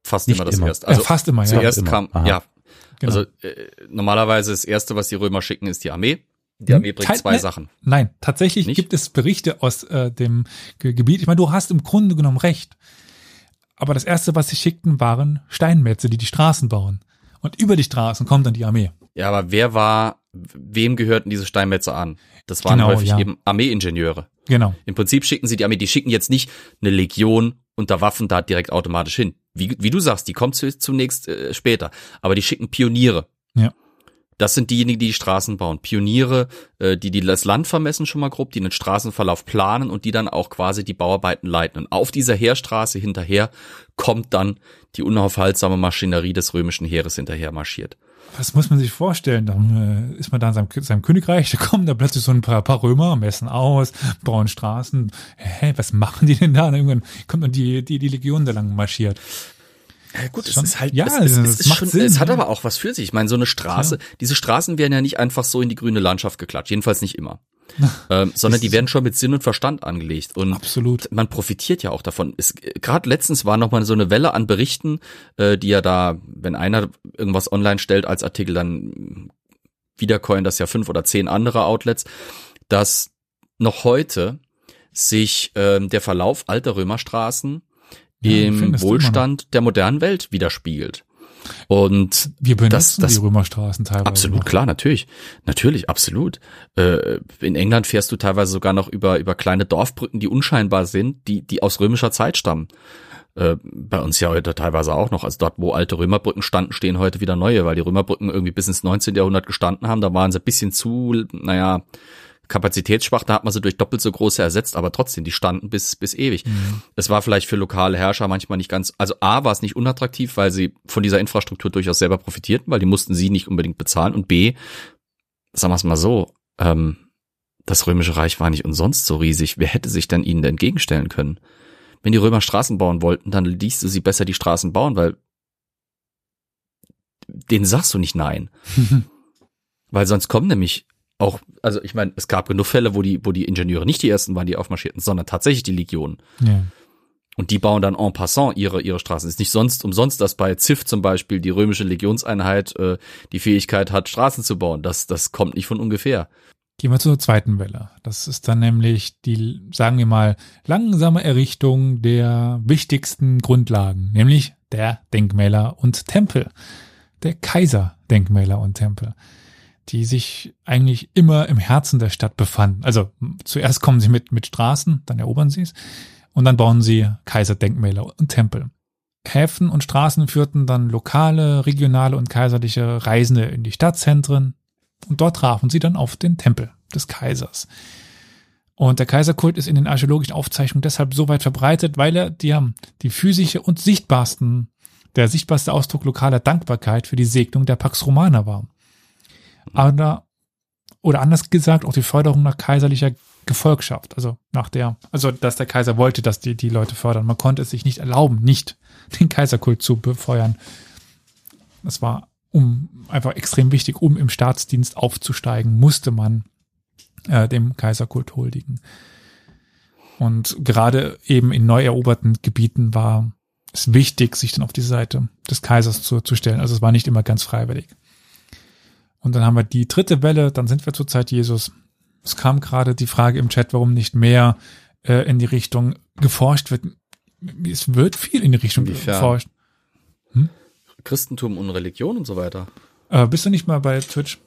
Fast Nicht immer das immer. Erste. Also ja, fast immer, ja. Zuerst immer. kam, Aha. ja. Genau. Also äh, normalerweise das Erste, was die Römer schicken, ist die Armee. Die Armee bringt Teil, zwei ne, Sachen. Sachen. Nein, tatsächlich Nicht? gibt es Berichte aus äh, dem Ge Gebiet. Ich meine, du hast im Grunde genommen recht. Aber das erste, was sie schickten, waren Steinmetze, die die Straßen bauen. Und über die Straßen kommt dann die Armee. Ja, aber wer war, wem gehörten diese Steinmetze an? Das waren Genau, häufig ja. eben Armeeingenieure. Genau. Im Prinzip schicken sie die Armee, die schicken jetzt nicht eine Legion unter Waffen da direkt automatisch hin. Wie, wie du sagst, die kommt zu, zunächst äh, später. Aber die schicken Pioniere. Ja. Das sind diejenigen, die die Straßen bauen. Pioniere, äh, die, die das Land vermessen schon mal grob, die den Straßenverlauf planen und die dann auch quasi die Bauarbeiten leiten. Und auf dieser Heerstraße hinterher kommt dann die unaufhaltsame Maschinerie des römischen Heeres hinterher marschiert. Was muss man sich vorstellen? Dann äh, ist man da in seinem, seinem Königreich, da kommen da plötzlich so ein paar, paar Römer, messen aus, bauen Straßen. Hä, was machen die denn da? Und irgendwann kommt dann die, die, die Legion da lang marschiert. Ja, gut, es Schon- ist halt, ja, es, es, es es, ist macht schon, Sinn, es hat ja. aber auch was für sich. Ich meine, so eine Straße, diese Straßen werden ja nicht einfach so in die grüne Landschaft geklatscht, jedenfalls nicht immer. ähm, sondern die werden schon mit Sinn und Verstand angelegt. Und Absolut. man profitiert ja auch davon. Gerade letztens war noch mal so eine Welle an Berichten, äh, die ja da, wenn einer irgendwas online stellt als Artikel, dann wiedercoin das ja fünf oder zehn andere Outlets, dass noch heute sich ähm, der Verlauf alter Römerstraßen Ja, im. Wohlstand der modernen Welt widerspiegelt. Und Wir benutzen das- die Römerstraßen teilweise. Absolut, noch. klar, natürlich. Natürlich, absolut. Äh, in England fährst du teilweise sogar noch über, über kleine Dorfbrücken, die unscheinbar sind, die, die aus römischer Zeit stammen. Äh, bei uns ja heute teilweise auch noch. Also dort, wo alte Römerbrücken standen, stehen heute wieder neue, weil die Römerbrücken irgendwie bis ins 19. Jahrhundert gestanden haben. Da waren sie ein bisschen zu, naja, kapazitätsschwach, da hat man sie durch doppelt so große ersetzt, aber trotzdem, die standen bis, bis ewig. Es war vielleicht für lokale Herrscher manchmal nicht ganz, also A war es nicht unattraktiv, weil sie von dieser Infrastruktur durchaus selber profitierten, weil die mussten sie nicht unbedingt bezahlen und B, sagen wir es mal so, ähm, das Römische Reich war nicht umsonst so riesig. Wer hätte sich denn ihnen entgegenstellen können? Wenn die Römer Straßen bauen wollten, dann ließ du sie besser die Straßen bauen, weil denen sagst du nicht nein. weil sonst kommen nämlich auch, also ich meine, es gab genug Fälle, wo die, wo die Ingenieure nicht die ersten waren, die aufmarschierten, sondern tatsächlich die Legionen. Ja. Und die bauen dann en passant ihre, ihre Straßen. Ist nicht sonst umsonst, dass bei ZIF zum Beispiel die römische Legionseinheit äh, die Fähigkeit hat, Straßen zu bauen. Das, das kommt nicht von ungefähr. Gehen wir zur zweiten Welle. Das ist dann nämlich die, sagen wir mal, langsame Errichtung der wichtigsten Grundlagen, nämlich der Denkmäler und Tempel. Der Kaiserdenkmäler und Tempel, die sich eigentlich immer im Herzen der Stadt befanden. Also zuerst kommen sie mit, mit Straßen, dann erobern sie es und dann bauen sie Kaiserdenkmäler und Tempel. Häfen und Straßen führten dann lokale, regionale und kaiserliche Reisende in die Stadtzentren, und dort trafen sie dann auf den Tempel des Kaisers. Und der Kaiserkult ist in den archäologischen Aufzeichnungen deshalb so weit verbreitet, weil er die, die physische und sichtbarsten, der sichtbarste Ausdruck lokaler Dankbarkeit für die Segnung der Pax Romana war. Aber, oder anders gesagt, auch die Förderung nach kaiserlicher Gefolgschaft, also nach der, also dass der Kaiser wollte, dass die, die Leute fördern. Man konnte es sich nicht erlauben, nicht den Kaiserkult zu befeuern. Das war um einfach extrem wichtig, um im Staatsdienst aufzusteigen, musste man äh, dem Kaiserkult huldigen. Und gerade eben in neu eroberten Gebieten war es wichtig, sich dann auf die Seite des Kaisers zu, zu stellen. Also es war nicht immer ganz freiwillig. Und dann haben wir die dritte Welle, dann sind wir zur Zeit Jesus. Es kam gerade die Frage im Chat, warum nicht mehr äh, in die Richtung geforscht wird. Es wird viel in die Richtung Inwiefern? geforscht. Christentum und Religion und so weiter. Äh, bist du nicht mal bei Twitch?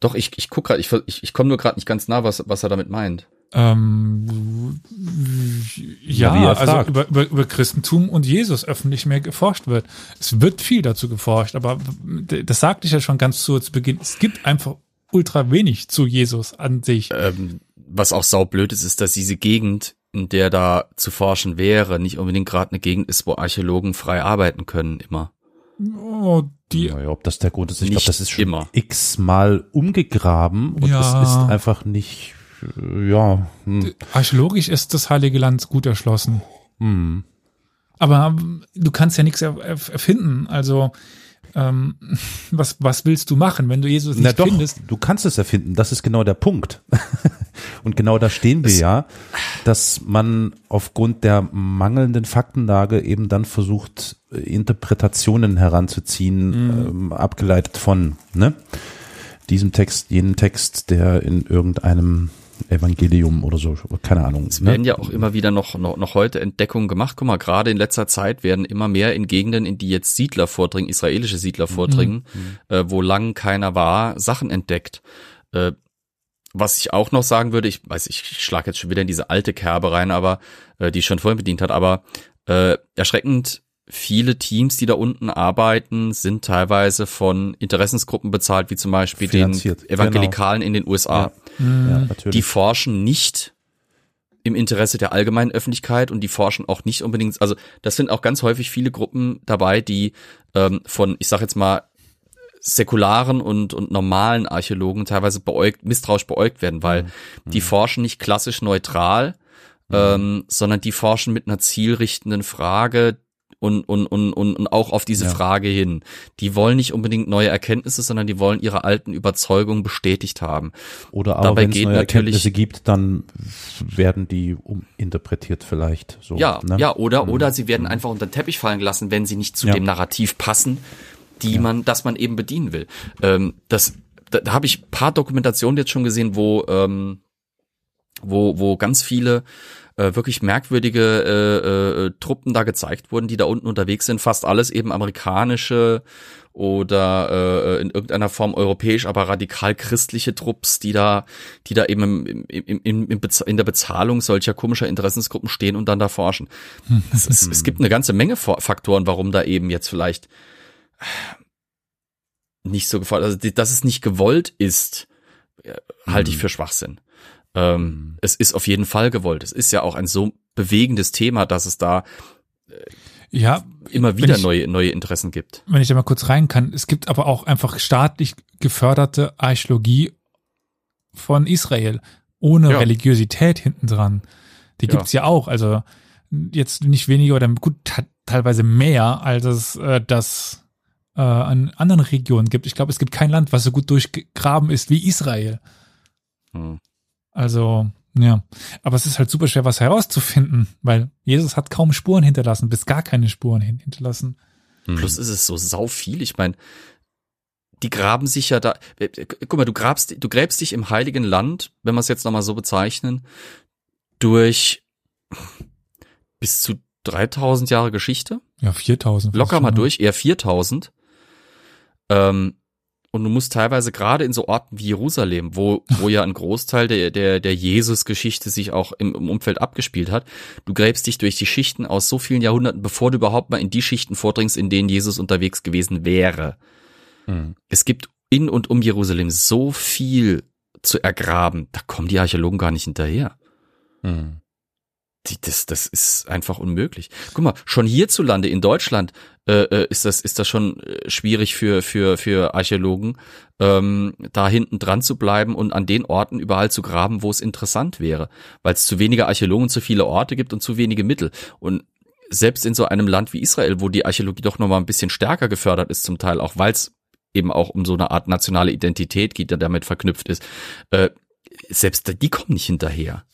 Doch, ich, ich guck gerade, ich, ich, ich komme nur gerade nicht ganz nah, was, was er damit meint. Ähm, ja, Ja, also über, über, über Christentum und Jesus öffentlich mehr geforscht wird. Es wird viel dazu geforscht, aber das sagte ich ja schon ganz zu, zu Beginn. Es gibt einfach ultra wenig zu Jesus an sich. Ähm, was auch saublöd ist, ist, dass diese Gegend, in der da zu forschen wäre, nicht unbedingt gerade eine Gegend ist, wo Archäologen frei arbeiten können, immer. Oh, die, Ja, ob das der Grund ist, ich glaube, das ist schon x-mal umgegraben und Ja. es ist einfach nicht, ja, hm, archäologisch ist das Heilige Land gut erschlossen. hm. Aber ähm, du kannst ja nichts er erf- erfinden. Also ähm, was, was willst du machen, wenn du Jesus Na nicht doch, findest? du kannst es erfinden, das ist genau der Punkt. Und genau da stehen wir ja, dass man aufgrund der mangelnden Faktenlage eben dann versucht, äh, Interpretationen heranzuziehen, ähm, abgeleitet von ne? diesem Text, jenen Text, der in irgendeinem Evangelium oder so, keine Ahnung. Es ne? werden ja auch immer wieder noch, noch, noch heute Entdeckungen gemacht. Guck mal, gerade in letzter Zeit werden immer mehr in Gegenden, in die jetzt Siedler vordringen, israelische Siedler vordringen, äh, wo lang keiner war, Sachen entdeckt. Äh, was ich auch noch sagen würde, ich weiß, ich schlage jetzt schon wieder in diese alte Kerbe rein, aber äh, die schon vorhin bedient hat, aber äh, erschreckend viele Teams, die da unten arbeiten, sind teilweise von Interessensgruppen bezahlt, wie zum Beispiel den Finanziert, Evangelikalen in den USA. Ja, natürlich. Die forschen nicht im Interesse der allgemeinen Öffentlichkeit und die forschen auch nicht unbedingt, also das sind auch ganz häufig viele Gruppen dabei, die ähm, von, ich sag jetzt mal, säkularen und, und normalen Archäologen teilweise beäugt, misstrauisch beäugt werden, weil die forschen nicht klassisch neutral, ähm, sondern die forschen mit einer zielrichtenden Frage und, und, und, und, und auch auf diese Ja. Frage hin. Die wollen nicht unbedingt neue Erkenntnisse, sondern die wollen ihre alten Überzeugungen bestätigt haben. Oder aber wenn es neue Erkenntnisse gibt, dann werden die uminterpretiert vielleicht. So, Ja, ne? ja, oder, oder sie werden einfach unter den Teppich fallen gelassen, wenn sie nicht zu Ja. dem Narrativ passen, die man, das man eben bedienen will. Ähm, das, da, da habe ich paar Dokumentationen jetzt schon gesehen, wo, ähm, wo, wo ganz viele äh, wirklich merkwürdige äh, äh, Truppen da gezeigt wurden, die da unten unterwegs sind. Fast alles eben amerikanische oder äh, in irgendeiner Form europäisch, aber radikal christliche Trupps, die da, die da eben im, im, im, im, in der Bezahlung solcher komischer Interessensgruppen stehen und dann da forschen. Es, es, es gibt eine ganze Menge Fa- Faktoren, warum da eben jetzt vielleicht nicht so gefallen, also dass es nicht gewollt ist, äh, halte ich für Schwachsinn. Ähm, Es ist auf jeden Fall gewollt. Es ist ja auch ein so bewegendes Thema, dass es da Ja, immer wieder ich- neue, neue Interessen gibt. wenn ich da mal kurz rein kann, es gibt aber auch einfach staatlich geförderte Archäologie von Israel, ohne Ja. Religiosität hinten dran. Die Ja. gibt's ja auch, also jetzt nicht weniger oder gut te- teilweise mehr, als es äh, das äh, an anderen Regionen gibt. Ich glaube, es gibt kein Land, was so gut durchgegraben ist wie Israel. Hm. Also, ja. Aber es ist halt super schwer, was herauszufinden, weil Jesus hat kaum Spuren hinterlassen, bis gar keine Spuren hin- hinterlassen. Plus ist es so sau viel. Ich meine, die graben sich ja da. äh, Guck mal, du grabst, du gräbst dich im Heiligen Land, wenn wir es jetzt nochmal so bezeichnen, durch bis zu 3000 Jahre Geschichte. Ja, 4000. Locker mal ne? durch, eher 4000. Ähm, und du musst teilweise gerade in so Orten wie Jerusalem, wo, wo ja ein Großteil der, der, der Jesus-Geschichte sich auch im, im Umfeld abgespielt hat, du gräbst dich durch die Schichten aus so vielen Jahrhunderten, bevor du überhaupt mal in die Schichten vordringst, in denen Jesus unterwegs gewesen wäre. Mhm. Es gibt in und um Jerusalem so viel zu ergraben, da kommen die Archäologen gar nicht hinterher. Mhm. Die, das, das ist einfach unmöglich. Guck mal, schon hierzulande in Deutschland äh, äh, ist das ist das schon äh, schwierig für für für Archäologen, ähm, da hinten dran zu bleiben und an den Orten überall zu graben, wo es interessant wäre, weil es zu wenige Archäologen, zu viele Orte gibt und zu wenige Mittel. Und selbst in so einem Land wie Israel, wo die Archäologie doch noch mal ein bisschen stärker gefördert ist, zum Teil auch, weil es eben auch um so eine Art nationale Identität geht, die damit verknüpft ist, äh, selbst die kommen nicht hinterher.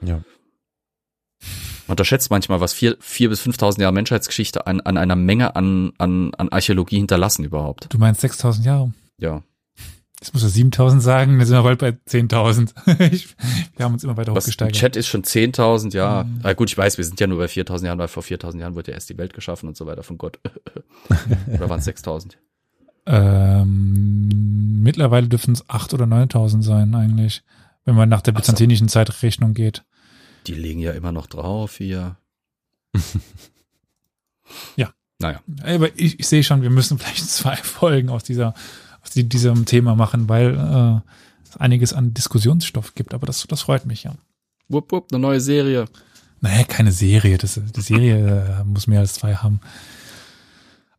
Ja. Man unterschätzt manchmal, was vier, vier bis 5.000 Jahre Menschheitsgeschichte an, an einer Menge an, an, an Archäologie hinterlassen überhaupt. Du meinst 6000 Jahre? Ja. Jetzt muss er 7000 sagen, dann sind wir bald bei 10.000. Ich- wir haben uns immer weiter Was hochgesteigert. Chat ist schon 10.000, ja. Mhm. Ah, gut, ich weiß, wir sind ja nur bei 4.000 Jahren, weil vor 4.000 Jahren wurde ja erst die Welt geschaffen und so weiter von Gott. Oder waren es 6.000? Ähm, mittlerweile dürften es 8 oder 9.000 sein eigentlich, wenn man nach der Ach so. byzantinischen Zeitrechnung geht. Die liegen ja immer noch drauf hier. Ja. Naja. Aber ich, ich sehe schon, wir müssen vielleicht zwei Folgen aus dieser die diesem Thema machen, weil äh, es einiges an Diskussionsstoff gibt. Aber das, das freut mich, ja. Wupp, wupp, eine neue Serie. Naja, keine Serie. Das, die Serie äh, muss mehr als zwei haben.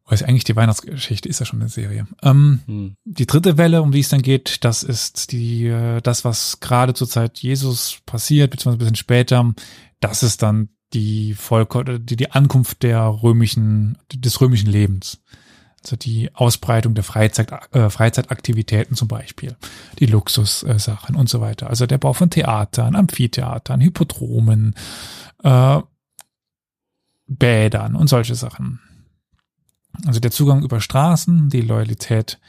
Ist eigentlich die Weihnachtsgeschichte ist ja schon eine Serie. Ähm, Hm. Die dritte Welle, um die es dann geht, das ist die, äh, das, was gerade zur Zeit Jesus passiert, beziehungsweise ein bisschen später. Das ist dann die Volk, oder die, die Ankunft der römischen, des römischen Lebens. Also die Ausbreitung der Freizeit, äh, Freizeitaktivitäten zum Beispiel, die Luxussachen und so weiter. Also der Bau von Theatern, Amphitheatern, Hippodromen, äh, Bädern und solche Sachen. Also der Zugang über Straßen, die Loyalität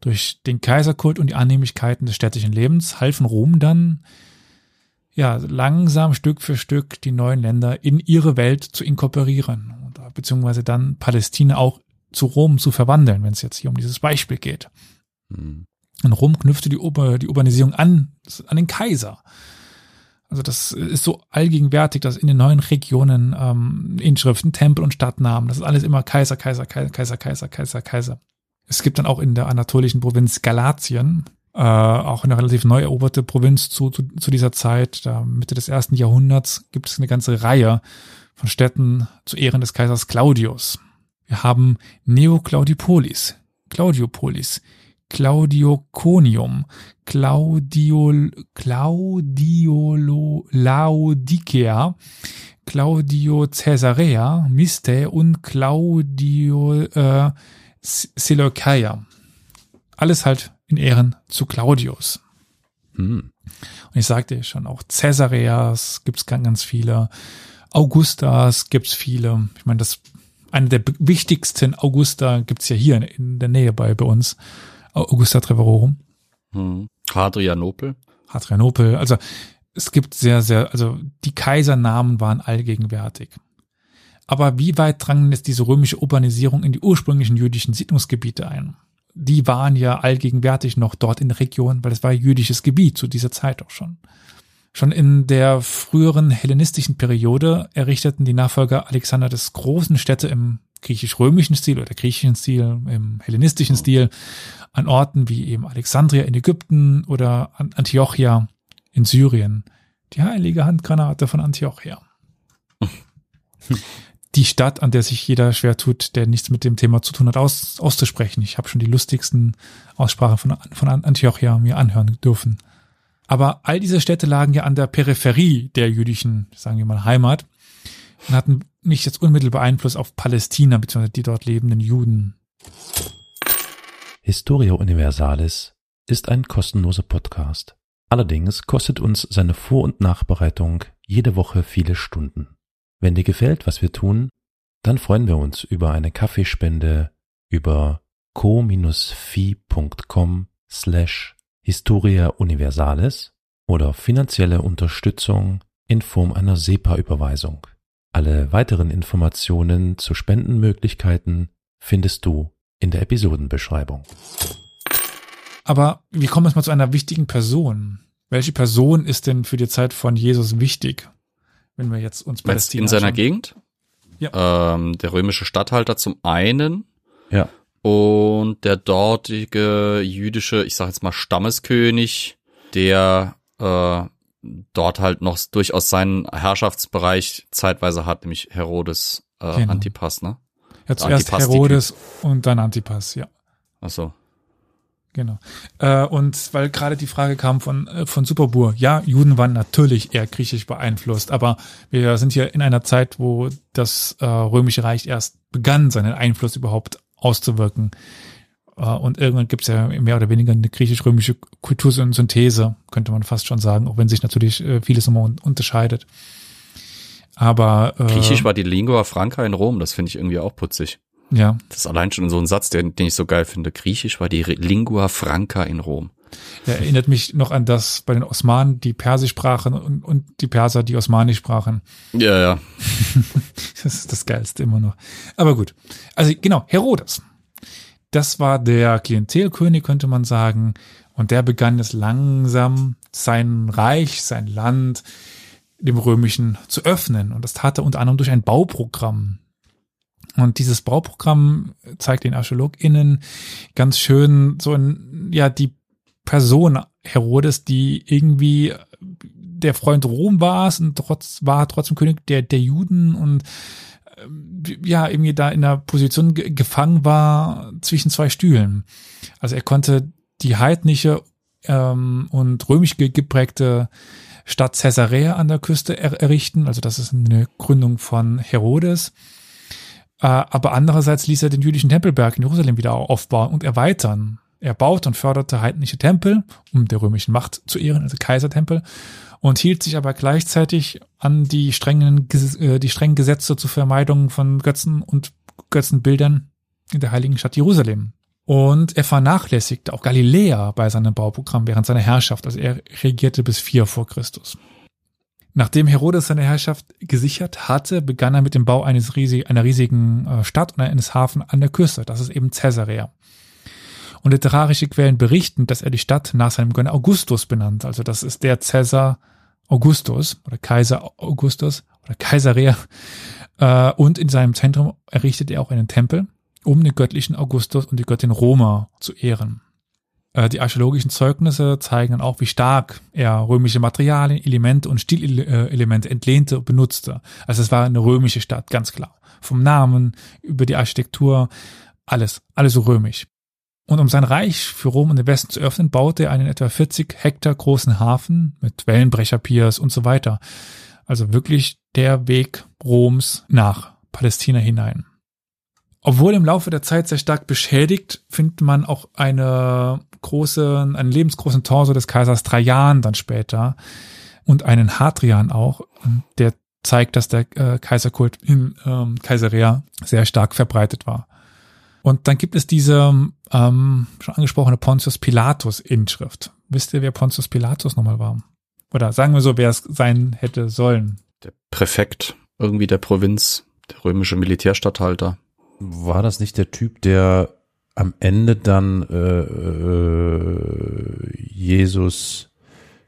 durch den Kaiserkult und die Annehmlichkeiten des städtischen Lebens halfen Rom dann ja langsam Stück für Stück die neuen Länder in ihre Welt zu inkorporieren beziehungsweise dann Palästina auch zu Rom zu verwandeln, wenn es jetzt hier um dieses Beispiel geht. Hm. Und Rom knüpfte die, Ur die Urbanisierung an, an den Kaiser. Also das ist so allgegenwärtig, dass in den neuen Regionen ähm, Inschriften, Tempel und Stadtnamen, das ist alles immer Kaiser, Kaiser, Kaiser, Kaiser, Kaiser, Kaiser, Kaiser. Es gibt dann auch in der anatolischen Provinz Galatien, äh, auch eine relativ neu eroberte Provinz zu, zu, zu dieser Zeit, da Mitte des ersten Jahrhunderts, gibt es eine ganze Reihe von Städten zu Ehren des Kaisers Claudius. Wir haben Neoclaudipolis, Claudiopolis, Claudioconium, Claudio, Claudiolo, Laodicea, Claudio Caesarea, Miste und Claudio äh, Seleukeia. Alles halt in Ehren zu Claudius. Hm. Und ich sagte ja schon, auch Caesareas gibt's ganz, ganz viele. Augustas gibt's viele. Ich meine, das eine der wichtigsten Augusta gibt's ja hier in der Nähe bei, bei uns. Augusta Treverorum. Hm. Hadrianopel. Hadrianopel. Also es gibt sehr, sehr, also die Kaisernamen waren allgegenwärtig. Aber wie weit drang jetzt diese römische Urbanisierung in die ursprünglichen jüdischen Siedlungsgebiete ein? Die waren ja allgegenwärtig noch dort in der Region, weil es war jüdisches Gebiet zu dieser Zeit auch schon. Schon in der früheren hellenistischen Periode errichteten die Nachfolger Alexander des Großen Städte im griechisch-römischen Stil oder griechischen Stil, im hellenistischen Stil an Orten wie eben Alexandria in Ägypten oder Antiochia in Syrien. Die heilige Handgranate von Antiochia. Die Stadt, an der sich jeder schwer tut, der nichts mit dem Thema zu tun hat, aus, auszusprechen. Ich habe schon die lustigsten Aussprachen von, von Antiochia mir anhören dürfen. Aber all diese Städte lagen ja an der Peripherie der jüdischen, sagen wir mal, Heimat und hatten nicht jetzt unmittelbar Einfluss auf Palästina bzw. die dort lebenden Juden. Historia Universalis ist ein kostenloser Podcast. Allerdings kostet uns seine Vor- und Nachbereitung jede Woche viele Stunden. Wenn dir gefällt, was wir tun, dann freuen wir uns über eine Kaffeespende über co-fi.com slash Historia Universalis oder finanzielle Unterstützung in Form einer SEPA-Überweisung. Alle weiteren Informationen zu Spendenmöglichkeiten findest du in der Episodenbeschreibung. Aber wir kommen jetzt mal zu einer wichtigen Person. Welche Person ist denn für die Zeit von Jesus wichtig? Wenn wir jetzt uns Palästina in seiner? Gegend? Ja. Ähm, der römische Statthalter zum einen Ja. und der dortige jüdische, ich sag jetzt mal Stammeskönig, der äh, dort halt noch durchaus seinen Herrschaftsbereich zeitweise hat, nämlich Herodes äh, Genau. Antipas, ne? Ja, zuerst Antipas, Herodes und dann Antipas, ja. Achso. Genau. Äh, und weil gerade die Frage kam von, äh, von Superbur, ja, Juden waren natürlich eher griechisch beeinflusst, aber wir sind hier in einer Zeit, wo das äh, Römische Reich erst begann, seinen Einfluss überhaupt auszuwirken. Äh, und irgendwann gibt es ja mehr oder weniger eine griechisch-römische Kultursynthese, könnte man fast schon sagen, auch wenn sich natürlich äh, vieles immer un unterscheidet. Aber äh, Griechisch war die Lingua Franca in Rom, das finde ich irgendwie auch putzig. ja, Das ist allein schon so ein Satz, den, den ich so geil finde. Griechisch war die Re- Lingua Franca in Rom. Er erinnert mich noch an das bei den Osmanen, die Persisch sprachen und, und die Perser, die Osmanisch sprachen. Ja, ja. Das ist das Geilste immer noch. Aber gut. Also genau, Herodes. Das war der Klientelkönig, könnte man sagen. Und der begann es langsam, sein Reich, sein Land dem Römischen zu öffnen. Und das tat er unter anderem durch ein Bauprogramm. Und dieses Bauprogramm zeigt den ArchäologInnen ganz schön so ein, ja, die Person Herodes, die irgendwie der Freund Rom war und trotz, war trotzdem König der, der Juden und ja, irgendwie da in der Position gefangen war zwischen zwei Stühlen. Also er konnte die heidnische ähm, und römisch geprägte Stadt Caesarea an der Küste er errichten. Also das ist eine Gründung von Herodes. Äh, aber andererseits ließ er den jüdischen Tempelberg in Jerusalem wieder aufbauen und erweitern. Er baute und förderte heidnische Tempel, um der römischen Macht zu ehren, also Kaisertempel, und hielt sich aber gleichzeitig an die strengen, äh, die strengen Gesetze zur Vermeidung von Götzen und Götzenbildern in der heiligen Stadt Jerusalem. Und er vernachlässigte auch Galiläa bei seinem Bauprogramm während seiner Herrschaft. Also er regierte bis vier vor Christus. Nachdem Herodes seine Herrschaft gesichert hatte, begann er mit dem Bau eines riesig, einer riesigen äh, Stadt und eines Hafen an der Küste. Das ist eben Caesarea. Und literarische Quellen berichten, dass er die Stadt nach seinem Gönner Augustus benannt. Also das ist der Caesar Augustus oder Kaiser Augustus oder Caesarea. Äh, und in seinem Zentrum errichtet er auch einen Tempel um den göttlichen Augustus und die Göttin Roma zu ehren. Äh, die archäologischen Zeugnisse zeigen dann auch, wie stark er römische Materialien, Elemente und Stilelemente entlehnte und benutzte. Also es war eine römische Stadt, ganz klar. Vom Namen über die Architektur, alles, alles so römisch. Und um sein Reich für Rom und den Westen zu öffnen, baute er einen etwa 40 Hektar großen Hafen mit Wellenbrecherpiers und so weiter. Also wirklich der Weg Roms nach Palästina hinein. Obwohl im Laufe der Zeit sehr stark beschädigt, findet man auch eine große, einen lebensgroßen Torso des Kaisers Trajan dann später und einen Hadrian auch, der zeigt, dass der äh, Kaiserkult in ähm, Kaiserea sehr stark verbreitet war. Und dann gibt es diese ähm, schon angesprochene Pontius Pilatus Inschrift. Wisst ihr, wer Pontius Pilatus nochmal war? Oder sagen wir so, wer es sein hätte sollen? Der Präfekt irgendwie der Provinz, der römische Militärstatthalter. War das nicht der Typ, der am Ende dann äh, äh, Jesus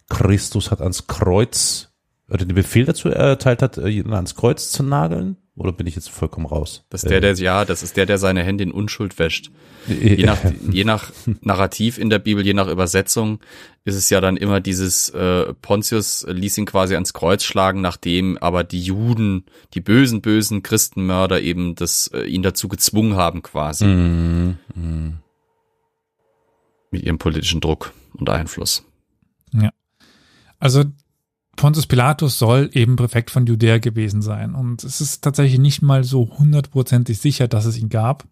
Christus hat ans Kreuz oder den Befehl dazu erteilt hat, äh, ihn ans Kreuz zu nageln? Oder bin ich jetzt vollkommen raus? Das ist der, der, ja, das ist der, der seine Hände in Unschuld wäscht. Je nach, je nach Narrativ in der Bibel, je nach Übersetzung, ist es ja dann immer dieses, äh, Pontius ließ ihn quasi ans Kreuz schlagen, nachdem aber die Juden, die bösen, bösen Christenmörder eben das, äh, ihn dazu gezwungen haben, quasi. Mm, mm. Mit ihrem politischen Druck und Einfluss. Ja. Also Pontius Pilatus soll eben Präfekt von Judäa gewesen sein. Und es ist tatsächlich nicht mal so hundertprozentig sicher, dass es ihn gab.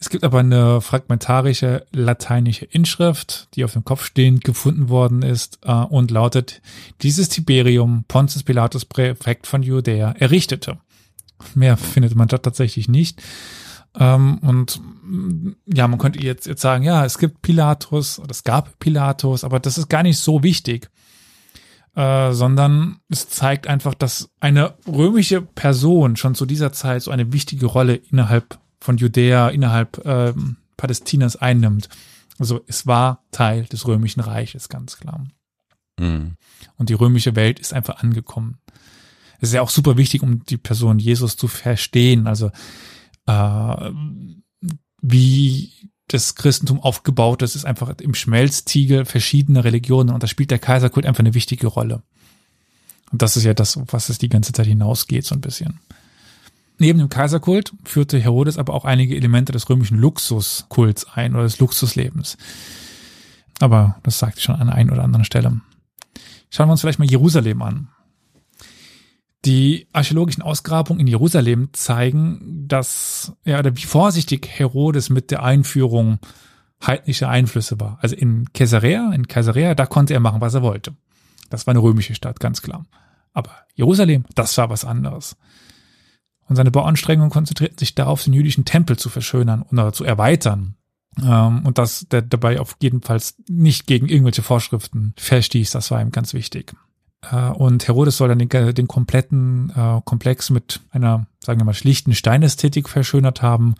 Es gibt aber eine fragmentarische lateinische Inschrift, die auf dem Kopf stehend gefunden worden ist äh, und lautet, dieses Tiberium Pontius Pilatus Präfekt von Judäa errichtete. Mehr findet man da tatsächlich nicht. Ähm, und ja, man könnte jetzt, jetzt sagen, ja, es gibt Pilatus oder es gab Pilatus, aber das ist gar nicht so wichtig äh, sondern es zeigt einfach, dass eine römische Person schon zu dieser Zeit so eine wichtige Rolle innerhalb von Judäa, innerhalb äh, Palästinas einnimmt. Also es war Teil des römischen Reiches, ganz klar. Mhm. Und die römische Welt ist einfach angekommen. Es ist ja auch super wichtig, um die Person Jesus zu verstehen. Also äh, wie das Christentum aufgebaut ist, ist einfach im Schmelztiegel verschiedener Religionen und da spielt der Kaiserkult einfach eine wichtige Rolle. Und das ist ja das, was es die ganze Zeit hinausgeht, so ein bisschen. Neben dem Kaiserkult führte Herodes aber auch einige Elemente des römischen Luxuskults ein oder des Luxuslebens. Aber das sagt ich schon an einer oder anderen Stelle. Schauen wir uns vielleicht mal Jerusalem an. Die archäologischen Ausgrabungen in Jerusalem zeigen, dass, ja, oder wie vorsichtig Herodes mit der Einführung heidnischer Einflüsse war. Also in Caesarea, in Caesarea, da konnte er machen, was er wollte. Das war eine römische Stadt, ganz klar. Aber Jerusalem, das war was anderes. Und seine Bauanstrengungen konzentrierten sich darauf, den jüdischen Tempel zu verschönern oder zu erweitern. Ähm, und dass der dabei auf jeden Fall nicht gegen irgendwelche Vorschriften verstieß, das war ihm ganz wichtig. Äh, und Herodes soll dann den, den kompletten äh, Komplex mit einer, sagen wir mal, schlichten Steinästhetik verschönert haben,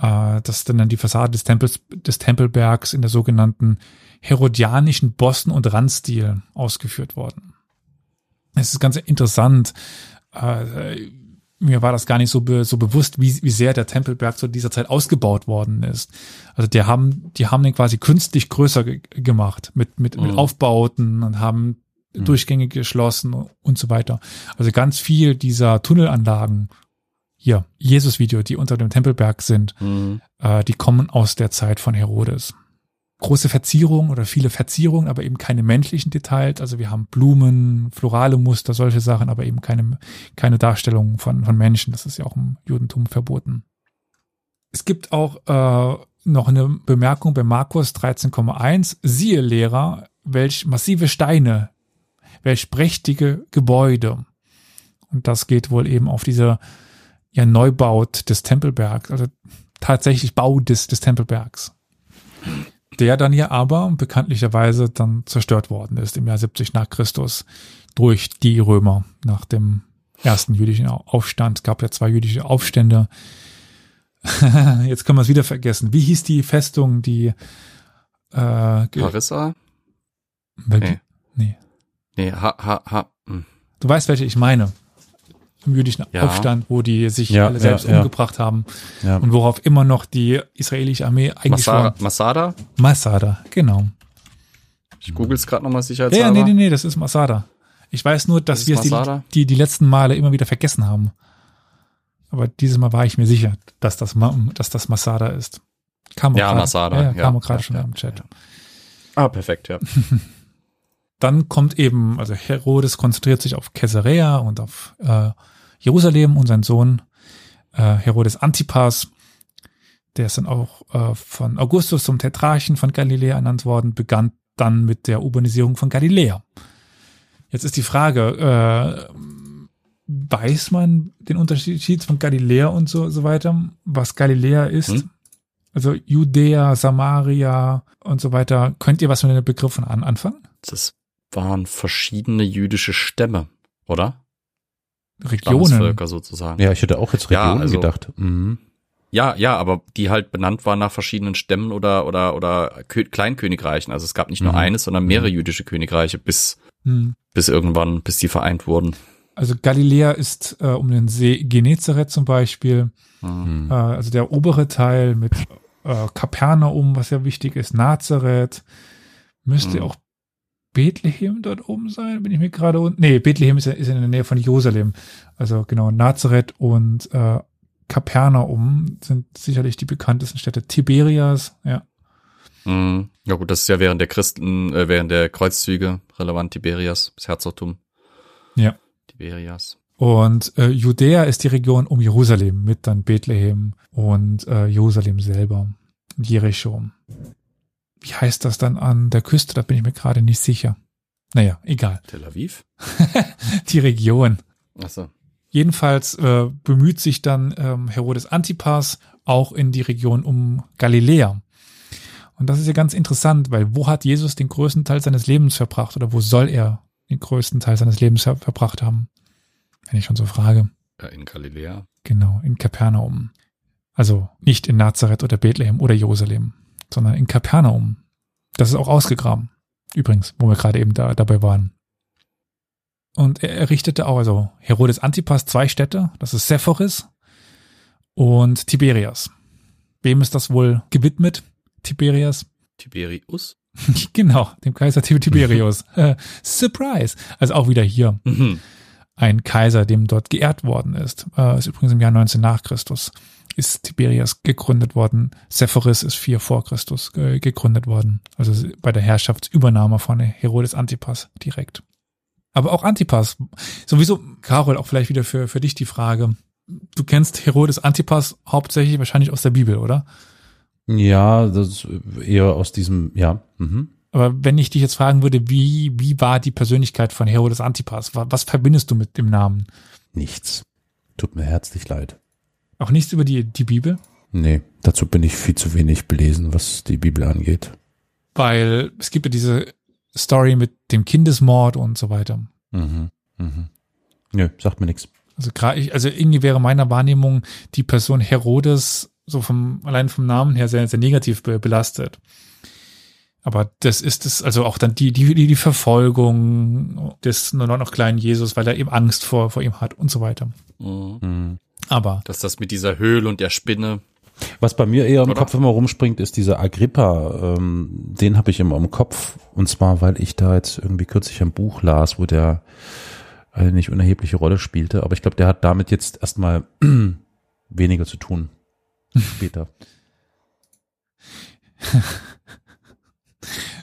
äh, dass dann die Fassade des Tempels, des Tempelbergs in der sogenannten herodianischen Bossen- und Randstil ausgeführt worden. Es ist ganz interessant. Äh, mir war das gar nicht so, be, so bewusst, wie, wie sehr der Tempelberg zu dieser Zeit ausgebaut worden ist. Also die haben, die haben den quasi künstlich größer ge gemacht mit, mit, mit Mhm. Aufbauten und haben Mhm. Durchgänge geschlossen und so weiter. Also ganz viel dieser Tunnelanlagen hier, Jesus-Video, die unter dem Tempelberg sind, Mhm. äh, die kommen aus der Zeit von Herodes. Große Verzierungen oder viele Verzierungen, aber eben keine menschlichen Details. Also wir haben Blumen, florale Muster, solche Sachen, aber eben keine, keine Darstellung von, von Menschen. Das ist ja auch im Judentum verboten. Es gibt auch äh, noch eine Bemerkung bei Markus 13,1. Siehe Lehrer, welch massive Steine, welch prächtige Gebäude. Und das geht wohl eben auf diese ja, Neubaut des Tempelbergs, also tatsächlich Bau des, des Tempelbergs. Der dann ja aber bekanntlicherweise dann zerstört worden ist im Jahr 70 nach Christus durch die Römer nach dem ersten jüdischen Aufstand. Es gab ja zwei jüdische Aufstände. Jetzt können wir es wieder vergessen. Wie hieß die Festung, die äh, die- Nee. nee. Nee, ha, ha, ha. hm. Du weißt, welche ich meine. Im jüdischen Ja. Aufstand, wo die sich Ja, alle selbst ja, ja. umgebracht haben Ja. und worauf immer noch die israelische Armee eigentlich Masada, Masada? Masada, genau. Ich google's gerade nochmal Ja, sicherheitshalber. ja, nee, nee, nee, das ist Masada. Ich weiß nur, dass Das wir es die, die, die letzten Male immer wieder vergessen haben. Aber dieses Mal war ich mir sicher, dass das, dass das Masada ist. Kam auch Ja, grad- Masada, Ja, ja, ja. kam auch gerade Ja, schon ja, im Chat. Ah, perfekt, ja. Dann kommt eben, also Herodes konzentriert sich auf Caesarea und auf äh, Jerusalem und sein Sohn äh, Herodes Antipas, der ist dann auch äh, von Augustus zum Tetrarchen von Galiläa ernannt worden, begann dann mit der Urbanisierung von Galiläa. Jetzt ist die Frage, äh, weiß man den Unterschied von Galiläa und so, so weiter, was Galiläa ist? Hm? Also Judäa, Samaria und so weiter. Könnt ihr was mit den Begriffen an, anfangen? Das waren verschiedene jüdische Stämme, oder? Regionen. Sozusagen. Ja, ich hätte auch jetzt Ja, Regionen also- gedacht. Mhm. Ja, ja, aber die halt benannt waren nach verschiedenen Stämmen oder oder oder Kö Kleinkönigreichen. Also es gab nicht nur Mhm. eines, sondern mehrere jüdische Königreiche bis Hm. bis irgendwann, bis die vereint wurden. Also Galiläa ist äh, um den See Genezareth zum Beispiel, Mhm. äh, also der obere Teil mit äh, Kapernaum, was ja wichtig ist, Nazareth, müsste Mhm. auch Bethlehem dort oben sein, bin ich mir gerade unten. Nee, Bethlehem ist, ja- ist in der Nähe von Jerusalem. Also genau, Nazareth und äh, Kapernaum sind sicherlich die bekanntesten Städte. Tiberias, ja. Mhm. Ja gut, das ist ja während der Christen, äh, während der Kreuzzüge relevant, Tiberias, das Herzogtum. Ja. Tiberias. Und äh, Judäa ist die Region um Jerusalem mit dann Bethlehem und äh, Jerusalem selber und Jericho. Wie heißt das dann an der Küste? Da bin ich mir gerade nicht sicher. Naja, egal. Tel Aviv? Die Region. Achso. Jedenfalls äh, bemüht sich dann ähm, Herodes Antipas auch in die Region um Galiläa. Und das ist ja ganz interessant, weil wo hat Jesus den größten Teil seines Lebens verbracht oder wo soll er den größten Teil seines Lebens ver verbracht haben? Wenn ich schon so frage. Ja, in Galiläa. Genau, in Kapernaum. Also nicht in Nazareth oder Bethlehem oder Jerusalem, sondern in Kapernaum. Das ist auch ausgegraben. Übrigens, wo wir gerade eben da, dabei waren. Und er errichtete auch, also Herodes Antipas, zwei Städte. Das ist Sephoris und Tiberias. Wem ist das wohl gewidmet? Tiberias? Tiberius? genau, dem Kaiser Tib- Tiberius. Äh, Surprise. Also auch wieder hier Mhm. Ein Kaiser, dem dort geehrt worden ist. Äh, ist übrigens im Jahr 19 nach Christus ist Tiberias gegründet worden. Sephoris ist 4 vor Christus äh, gegründet worden. Also bei der Herrschaftsübernahme von Herodes Antipas direkt. Aber auch Antipas, sowieso, Carol, auch vielleicht wieder für, für dich die Frage. Du kennst Herodes Antipas hauptsächlich wahrscheinlich aus der Bibel, oder? Ja, das eher aus diesem, ja. Mhm. Aber wenn ich dich jetzt fragen würde, wie, wie war die Persönlichkeit von Herodes Antipas? Was, verbindest du mit dem Namen? Nichts. Tut mir herzlich leid. Auch nichts über die, die Bibel? Nee, dazu bin ich viel zu wenig belesen, was die Bibel angeht. weil es gibt ja diese Story mit dem Kindesmord und so weiter. Mhm. Mhm. Nö, sagt mir nichts. Also gerade, ich- also irgendwie wäre meiner Wahrnehmung die Person Herodes so vom allein vom Namen her sehr, sehr negativ be belastet. Aber das ist es, also auch dann die, die, die, die Verfolgung des nur noch kleinen Jesus, weil er eben Angst vor, vor ihm hat und so weiter. Mhm. Aber Dass das mit dieser Höhle und der Spinne. Was bei mir eher im Oder? Kopf immer rumspringt, ist dieser Agrippa. Ähm, den habe ich immer im Kopf. Und zwar, weil ich da jetzt irgendwie kürzlich ein Buch las, wo der eine nicht unerhebliche Rolle spielte. Aber ich glaube, der hat damit jetzt erstmal weniger zu tun. Später.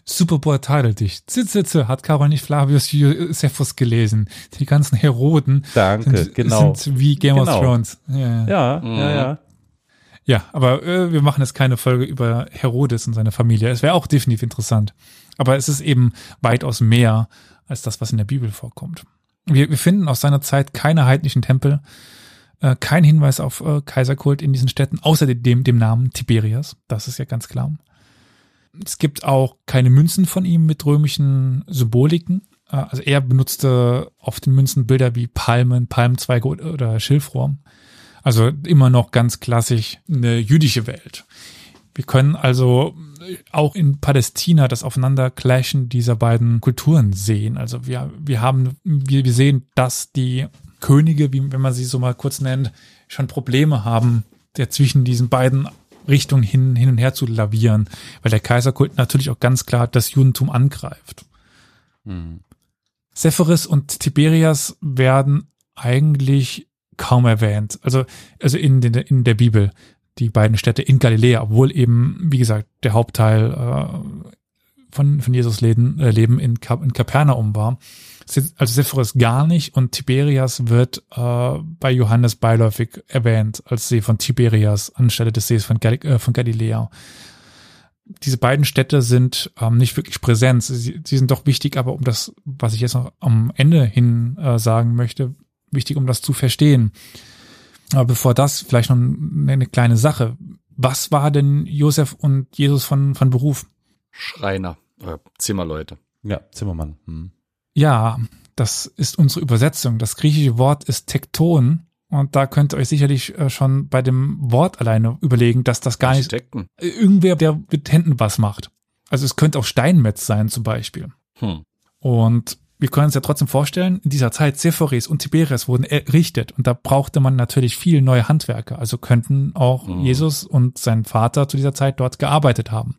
Superboy tadelt dich. Zitzitze hat Carol nicht Flavius Josephus gelesen. Die ganzen Heroden Danke, sind, genau. sind wie Game Genau. of Thrones. Ja, ja. Ja, Mhm. ja, ja. ja aber äh, wir machen jetzt keine Folge über Herodes und seine Familie. Es wäre auch definitiv interessant. Aber es ist eben weitaus mehr als das, was in der Bibel vorkommt. Wir, wir finden aus seiner Zeit keine heidnischen Tempel, äh, kein Hinweis auf äh, Kaiserkult in diesen Städten, außer dem, dem Namen Tiberias. Das ist ja ganz klar. Es gibt auch keine Münzen von ihm mit römischen Symboliken. Äh, Also er benutzte auf den Münzen Bilder wie Palmen, Palmzweige oder- Schilfrohr. Also immer noch ganz klassisch eine jüdische Welt. Wir können also auch in Palästina das Aufeinanderclashen dieser beiden Kulturen sehen. Also wir, wir haben, wir, wir sehen, dass die Könige, wie, wenn man sie so mal kurz nennt, schon Probleme haben, der zwischen diesen beiden Richtungen hin, hin und her zu lavieren, weil der Kaiserkult natürlich auch ganz klar das Judentum angreift. Sepphoris und Tiberias werden eigentlich kaum erwähnt. Also, also in, den, in der Bibel, die beiden Städte in Galiläa, obwohl eben, wie gesagt, der Hauptteil äh, von, von Jesus Leben, äh, Leben in, Kap in Kapernaum war. Also Sepphoris gar nicht und Tiberias wird äh, bei Johannes beiläufig erwähnt als See von Tiberias anstelle des Sees von, Gal äh, von Galiläa diese beiden Städte sind ähm, nicht wirklich präsent. Sie, sie sind doch wichtig, aber um das, was ich jetzt noch am Ende hin äh, sagen möchte, wichtig, um das zu verstehen. Aber bevor das, vielleicht noch eine kleine Sache. Was war denn Josef und Jesus von, von Beruf? Schreiner. Oder Zimmerleute. Ja, Zimmermann. Hm. Ja, das ist unsere Übersetzung. Das griechische Wort ist Tekton. Und da könnt ihr euch sicherlich äh, schon bei dem Wort alleine überlegen, dass das gar nicht Architekten. irgendwer, der mit Händen was macht. Also es könnte auch Steinmetz sein zum Beispiel. Hm. Und wir können uns ja trotzdem vorstellen, in dieser Zeit Sepphoris und Tiberias wurden errichtet und da brauchte man natürlich viel neue Handwerker. Also könnten auch Mhm. Jesus und sein Vater zu dieser Zeit dort gearbeitet haben.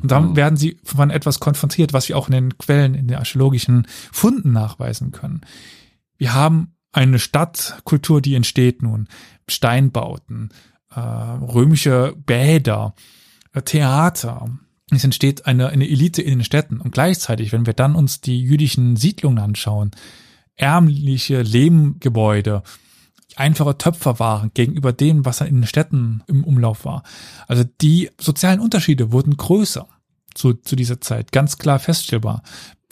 Und dann Mhm. werden sie von etwas konfrontiert, was wir auch in den Quellen, in den archäologischen Funden nachweisen können. Wir haben eine Stadtkultur, die entsteht nun. Steinbauten, äh, römische Bäder, äh, Theater. Es entsteht eine, eine Elite in den Städten. Und gleichzeitig, wenn wir dann uns die jüdischen Siedlungen anschauen, ärmliche Lehmgebäude, einfache Töpferwaren gegenüber dem, was in den Städten im Umlauf war. Also die sozialen Unterschiede wurden größer zu, zu dieser Zeit, ganz klar feststellbar.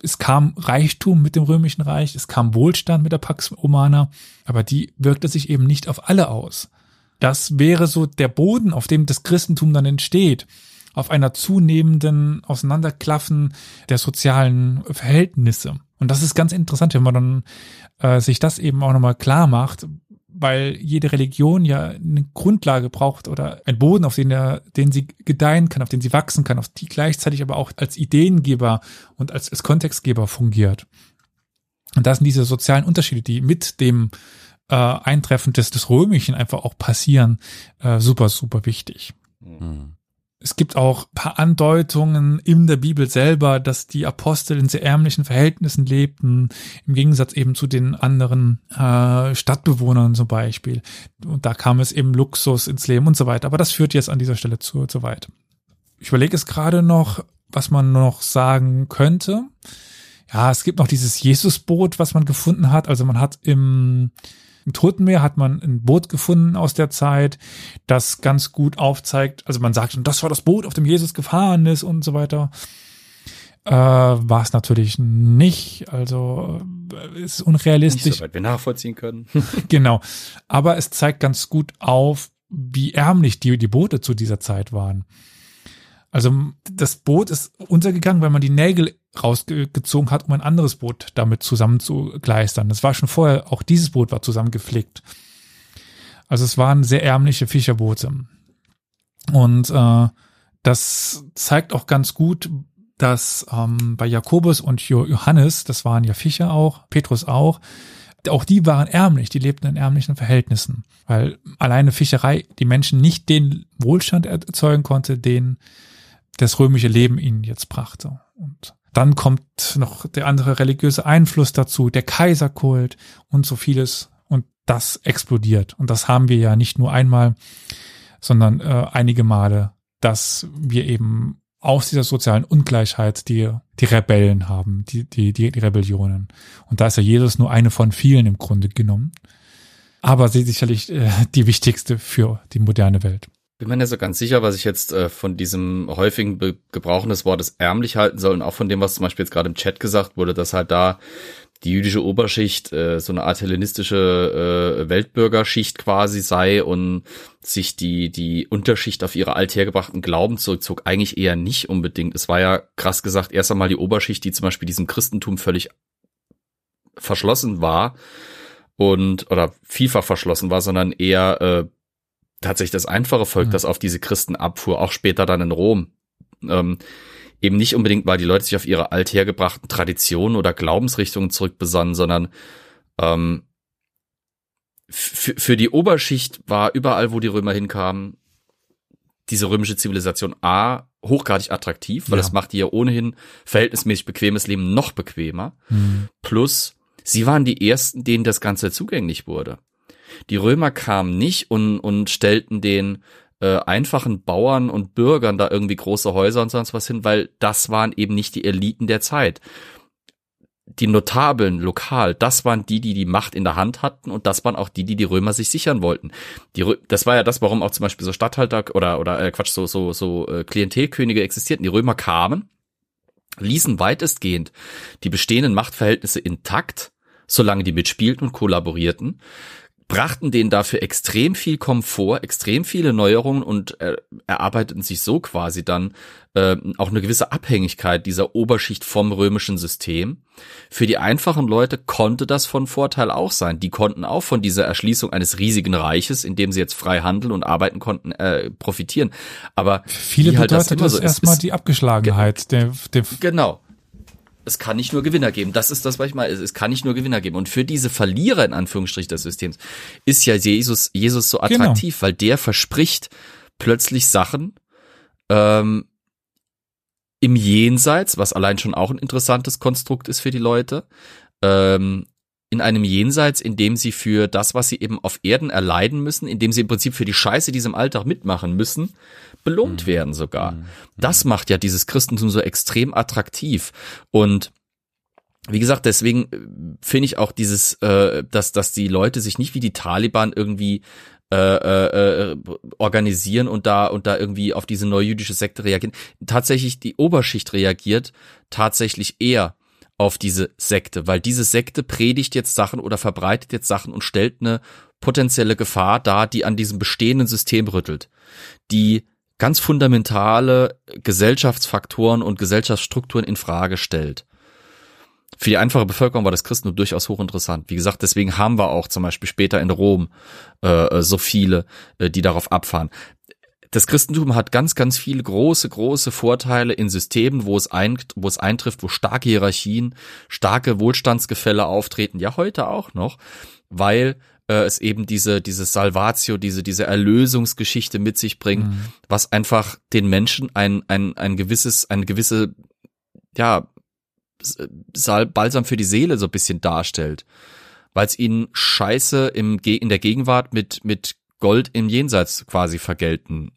Es kam Reichtum mit dem Römischen Reich, es kam Wohlstand mit der Pax Romana, aber die wirkte sich eben nicht auf alle aus. Das wäre so der Boden, auf dem das Christentum dann entsteht, auf einer zunehmenden Auseinanderklaffen der sozialen Verhältnisse. Und das ist ganz interessant, wenn man dann äh, sich das eben auch nochmal klar macht, weil jede Religion ja eine Grundlage braucht oder einen Boden, auf den, der, den sie gedeihen kann, auf den sie wachsen kann, auf die gleichzeitig aber auch als Ideengeber und als, als Kontextgeber fungiert. Und das sind diese sozialen Unterschiede, die mit dem äh, Eintreffen des, des Römischen einfach auch passieren, äh, super, super wichtig. Hm. Es gibt auch paar Andeutungen in der Bibel selber, dass die Apostel in sehr ärmlichen Verhältnissen lebten, im Gegensatz eben zu den anderen äh, Stadtbewohnern zum Beispiel. Und da kam es eben Luxus ins Leben und so weiter. Aber das führt jetzt an dieser Stelle zu, zu weit. Ich überlege es gerade noch, was man noch sagen könnte. Ja, es gibt noch dieses Jesusboot, was man gefunden hat. Also man hat im im Totenmeer hat man ein Boot gefunden aus der Zeit, das ganz gut aufzeigt. Also man sagt, das war das Boot, auf dem Jesus gefahren ist und so weiter. Äh, war es natürlich nicht. Also äh, ist Nicht unrealistisch. so weit wir nachvollziehen können. Genau. Aber es zeigt ganz gut auf, wie ärmlich die, die Boote zu dieser Zeit waren. Also das Boot ist untergegangen, weil man die Nägel rausgezogen hat, um ein anderes Boot damit zusammenzugleistern. Das war schon vorher, auch dieses Boot war zusammengeflickt. Also es waren sehr ärmliche Fischerboote. Und äh, das zeigt auch ganz gut, dass ähm, bei Jakobus und Jo- Johannes, das waren ja Fischer auch, Petrus auch, auch die waren ärmlich, die lebten in ärmlichen Verhältnissen, weil alleine Fischerei die Menschen nicht den Wohlstand erzeugen konnte, den das römische Leben ihnen jetzt brachte. Und dann kommt noch der andere religiöse Einfluss dazu, der Kaiserkult und so vieles. Und das explodiert. Und das haben wir ja nicht nur einmal, sondern äh, einige Male, dass wir eben aus dieser sozialen Ungleichheit die, die Rebellen haben, die, die, die, die Rebellionen. Und da ist ja Jesus nur eine von vielen im Grunde genommen. Aber sie sicherlich äh, die wichtigste für die moderne Welt. Bin mir nicht so ganz sicher, was ich jetzt äh, von diesem häufigen Be Gebrauchen des Wortes ärmlich halten soll und auch von dem, was zum Beispiel jetzt gerade im Chat gesagt wurde, dass halt da die jüdische Oberschicht äh, so eine Art hellenistische äh, Weltbürgerschicht quasi sei und sich die die Unterschicht auf ihre althergebrachten Glauben zurückzog, eigentlich eher nicht unbedingt. Es war ja krass gesagt erst einmal die Oberschicht, die zum Beispiel diesem Christentum völlig verschlossen war und oder vielfach verschlossen war, sondern eher äh, tatsächlich das einfache Volk, mhm. das auf diese Christen abfuhr, auch später dann in Rom. Ähm, eben nicht unbedingt, weil die Leute sich auf ihre althergebrachten Traditionen oder Glaubensrichtungen zurückbesannen, sondern ähm, für die Oberschicht war überall, wo die Römer hinkamen, diese römische Zivilisation A hochgradig attraktiv, weil ja. das macht ihr ohnehin verhältnismäßig bequemes Leben noch bequemer. Mhm. Plus, sie waren die ersten, denen das Ganze zugänglich wurde. Die Römer kamen nicht und, und stellten den äh, einfachen Bauern und Bürgern da irgendwie große Häuser und sonst was hin, weil das waren eben nicht die Eliten der Zeit. Die Notabeln lokal, das waren die, die die Macht in der Hand hatten und das waren auch die, die die Römer sich sichern wollten. Die, das war ja das, warum auch zum Beispiel so Statthalter oder oder äh, Quatsch so so so äh, Klientelkönige existierten. Die Römer kamen, ließen weitestgehend die bestehenden Machtverhältnisse intakt, solange die mitspielten und kollaborierten brachten denen dafür extrem viel Komfort, extrem viele Neuerungen und äh, erarbeiteten sich so quasi dann äh, auch eine gewisse Abhängigkeit dieser Oberschicht vom römischen System. Für die einfachen Leute konnte das von Vorteil auch sein. Die konnten auch von dieser Erschließung eines riesigen Reiches, in dem sie jetzt frei handeln und arbeiten konnten, äh, profitieren. Aber viele halt bedeutet das, das so erstmal die Abgeschlagenheit. Der, der genau es kann nicht nur Gewinner geben. Das ist das, was ich meine. Es kann nicht nur Gewinner geben. Und für diese Verlierer in Anführungsstrich des Systems ist ja Jesus, Jesus so genau. attraktiv, genau. weil der verspricht plötzlich Sachen ähm, im Jenseits, was allein schon auch ein interessantes Konstrukt ist für die Leute, ähm, in einem Jenseits, in dem sie für das, was sie eben auf Erden erleiden müssen, in dem sie im Prinzip für die Scheiße, die sie im Alltag mitmachen müssen, belohnt mhm. werden sogar. Mhm. Das macht ja dieses Christentum so extrem attraktiv. Und wie gesagt, deswegen äh, finde ich auch dieses, äh, dass, dass die Leute sich nicht wie die Taliban irgendwie äh, äh, äh, organisieren und da und da irgendwie auf diese neue jüdische Sekte reagieren. Tatsächlich die Oberschicht reagiert tatsächlich eher auf diese Sekte, weil diese Sekte predigt jetzt Sachen oder verbreitet jetzt Sachen und stellt eine potenzielle Gefahr dar, die an diesem bestehenden System rüttelt, die ganz fundamentale Gesellschaftsfaktoren und Gesellschaftsstrukturen in Frage stellt. Für die einfache Bevölkerung war das Christentum durchaus hochinteressant. Wie gesagt, deswegen haben wir auch zum Beispiel später in Rom äh, so viele, äh, die darauf abfahren das Christentum hat ganz, ganz viele große, große Vorteile in Systemen, wo es, ein, wo es eintrifft, wo starke Hierarchien, starke Wohlstandsgefälle auftreten, ja heute auch noch, weil äh, es eben diese, diese Salvatio, diese, diese Erlösungsgeschichte mit sich bringt, mhm. was einfach den Menschen ein, ein, ein gewisses, eine gewisse, ja, Balsam für die Seele so ein bisschen darstellt. Weil es ihnen scheiße im, in der Gegenwart mit, mit Gold im Jenseits quasi vergelten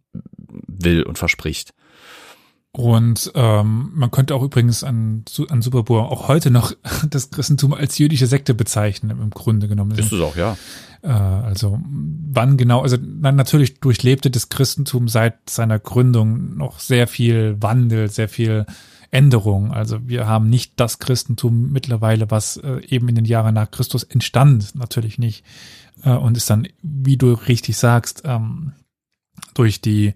will und verspricht. Und ähm, man könnte auch übrigens an, an Superbohr auch heute noch das Christentum als jüdische Sekte bezeichnen, im Grunde genommen. Ist es auch, ja. Äh, also wann genau, also natürlich durchlebte das Christentum seit seiner Gründung noch sehr viel Wandel, sehr viel Änderung. Also wir haben nicht das Christentum mittlerweile, was äh, eben in den Jahren nach Christus entstand, natürlich nicht. Äh, und ist dann, wie du richtig sagst, ähm, durch die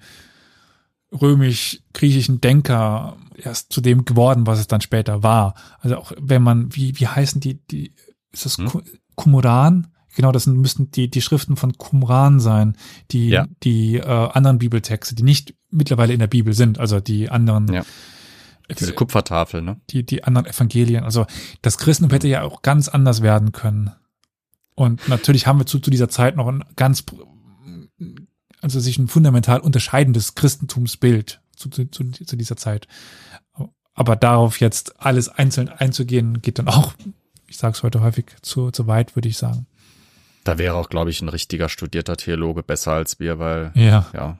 römisch-griechischen Denker erst zu dem geworden, was es dann später war. Also auch wenn man, wie, wie heißen die, die, ist das hm? Qumran? Genau, das müssten die, die Schriften von Qumran sein, die, ja. die äh, anderen Bibeltexte, die nicht mittlerweile in der Bibel sind, also die anderen. Ja. Diese Kupfertafel, ne? Die, die anderen Evangelien. Also das Christentum hätte ja auch ganz anders werden können. Und natürlich haben wir zu, zu dieser Zeit noch ein ganz, also sich ein fundamental unterscheidendes Christentumsbild zu, zu, zu dieser Zeit. Aber darauf jetzt alles einzeln einzugehen, geht dann auch, ich sage es heute häufig, zu, zu weit, würde ich sagen. Da wäre auch, glaube ich, ein richtiger studierter Theologe besser als wir, weil Ja. ja.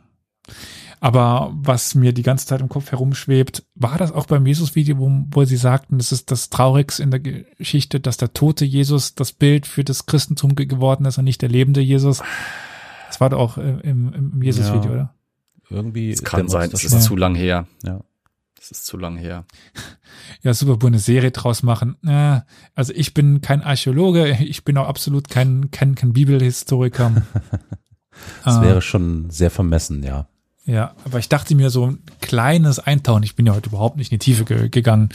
Aber was mir die ganze Zeit im Kopf herumschwebt, war das auch beim Jesus-Video, wo, wo sie sagten, das ist das Traurigste in der Geschichte, dass der tote Jesus das Bild für das Christentum ge- geworden ist und nicht der lebende Jesus. Das war doch auch im, im Jesus-Video, Ja. oder? Irgendwie. Es kann sein, das schon. ist zu lang her. Ja. Es ist zu lang her. Ja, super, eine Serie draus machen. Also ich bin kein Archäologe, ich bin auch absolut kein, kein, kein Bibelhistoriker. Das Äh, wäre schon sehr vermessen, ja. Ja, aber ich dachte mir so ein kleines Eintauchen. Ich bin ja heute überhaupt nicht in die Tiefe ge gegangen.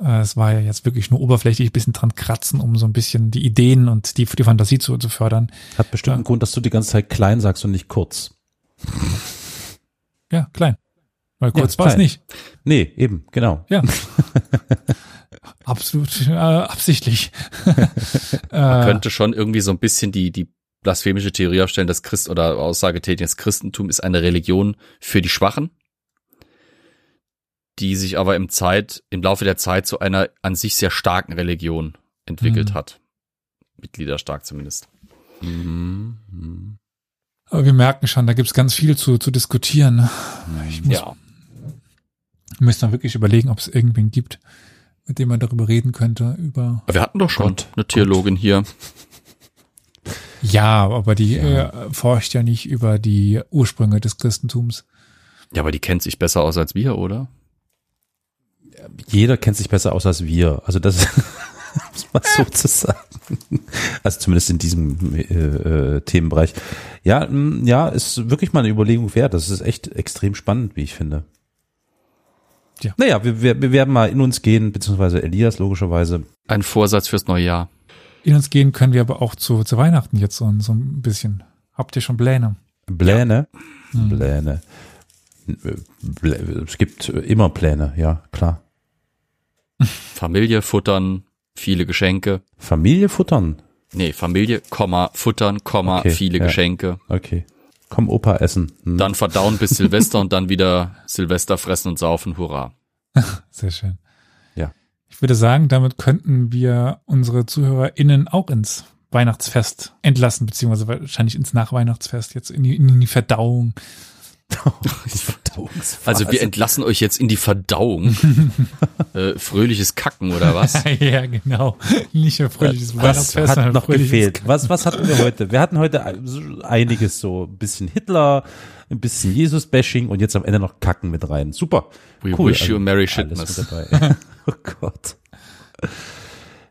Äh, Es war ja jetzt wirklich nur oberflächlich ein bisschen dran kratzen, um so ein bisschen die Ideen und die, die Fantasie zu, zu fördern. Hat bestimmt Ja. einen Grund, dass du die ganze Zeit klein sagst und nicht kurz. Ja, klein. Weil Ja, kurz war es nicht. Nee, eben, genau. Ja. Absolut äh, absichtlich. Man äh, könnte schon irgendwie so ein bisschen die, die blasphemische Theorie aufstellen, dass Christ oder Aussage tätigen, das Christentum ist eine Religion für die Schwachen, die sich aber im Zeit, im Laufe der Zeit zu einer an sich sehr starken Religion entwickelt Mhm. hat. Mitgliederstark zumindest. Mhm. Aber wir merken schon, da gibt's ganz viel zu, zu diskutieren. Ich muss, Ja. müsste dann wirklich überlegen, ob es irgendwen gibt, mit dem man darüber reden könnte, über Aber wir hatten doch schon Gott, eine Theologin hier. Ja, aber die Äh, forscht ja nicht über die Ursprünge des Christentums. Ja, aber die kennt sich besser aus als wir, oder? Jeder kennt sich besser aus als wir. Also das muss man so zu sagen. Also zumindest in diesem äh, äh, Themenbereich. Ja, mh, ja, ist wirklich mal eine Überlegung wert. Das ist echt extrem spannend, wie ich finde. Ja. Naja, wir, wir, wir werden mal in uns gehen, beziehungsweise Elias logischerweise. Ein Vorsatz fürs neue Jahr. In uns gehen können wir aber auch zu, zu Weihnachten jetzt so, so ein bisschen. Habt ihr schon Pläne? Pläne. Hm. Pläne. Blä- Es gibt immer Pläne, ja, klar. Familie futtern, viele Geschenke. Familie futtern. Nee, Familie, Komma, futtern, Komma, Okay, viele ja. Geschenke. Okay. Komm, Opa essen. Hm. Dann verdauen bis Silvester und dann wieder Silvester fressen und saufen, hurra. Sehr schön. Ja. Ich würde sagen, damit könnten wir unsere ZuhörerInnen auch ins Weihnachtsfest entlassen, beziehungsweise wahrscheinlich ins Nachweihnachtsfest, jetzt in die, in die Verdauung. Also wir entlassen euch jetzt in die Verdauung. äh, fröhliches Kacken oder was? ja, genau. Nicht nur fröhliches Was hat noch gefehlt? Was, was hatten wir heute? Wir hatten heute einiges so, ein bisschen Hitler, ein bisschen Jesus-Bashing und jetzt am Ende noch Kacken mit rein. Super. We wish you a Merry mit dabei. oh Gott.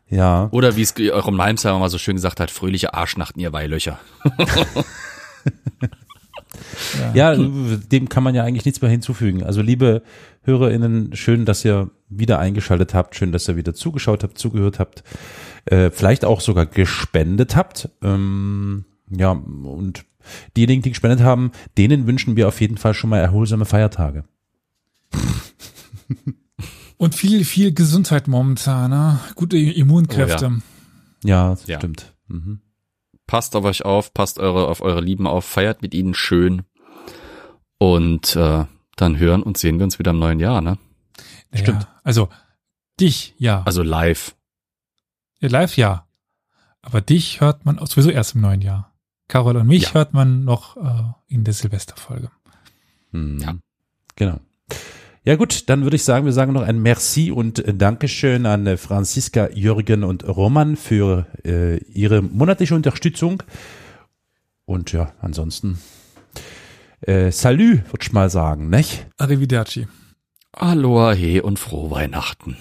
Ja. Oder wie es eurem Leimsheimer mal so schön gesagt hat, fröhliche Arschnachten, ihr Weilöcher. Ja, dem kann man ja eigentlich nichts mehr hinzufügen. Also liebe HörerInnen, schön, dass ihr wieder eingeschaltet habt, schön, dass ihr wieder zugeschaut habt, zugehört habt, äh, vielleicht auch sogar gespendet habt. Ähm, ja, und diejenigen, die gespendet haben, denen wünschen wir auf jeden Fall schon mal erholsame Feiertage. Und viel, viel Gesundheit momentan, ne? Gute Immunkräfte. Oh Ja, das Ja. stimmt. Mhm. Passt auf euch auf, passt eure, auf eure Lieben auf, feiert mit ihnen schön. Und äh, dann hören und sehen wir uns wieder im neuen Jahr, ne? Ja, Stimmt. Also, dich, ja. Also live. Ja, live, ja. Aber dich hört man auch sowieso erst im neuen Jahr. Carol und mich Ja. hört man noch äh, in der Silvesterfolge. Mhm. Ja. Genau. Ja gut, dann würde ich sagen, wir sagen noch ein Merci und äh, Dankeschön an äh, Franziska, Jürgen und Roman für äh, ihre monatliche Unterstützung. Und ja, ansonsten äh, Salü, würde ich mal sagen, nicht? Arrivederci. Aloha he und frohe Weihnachten.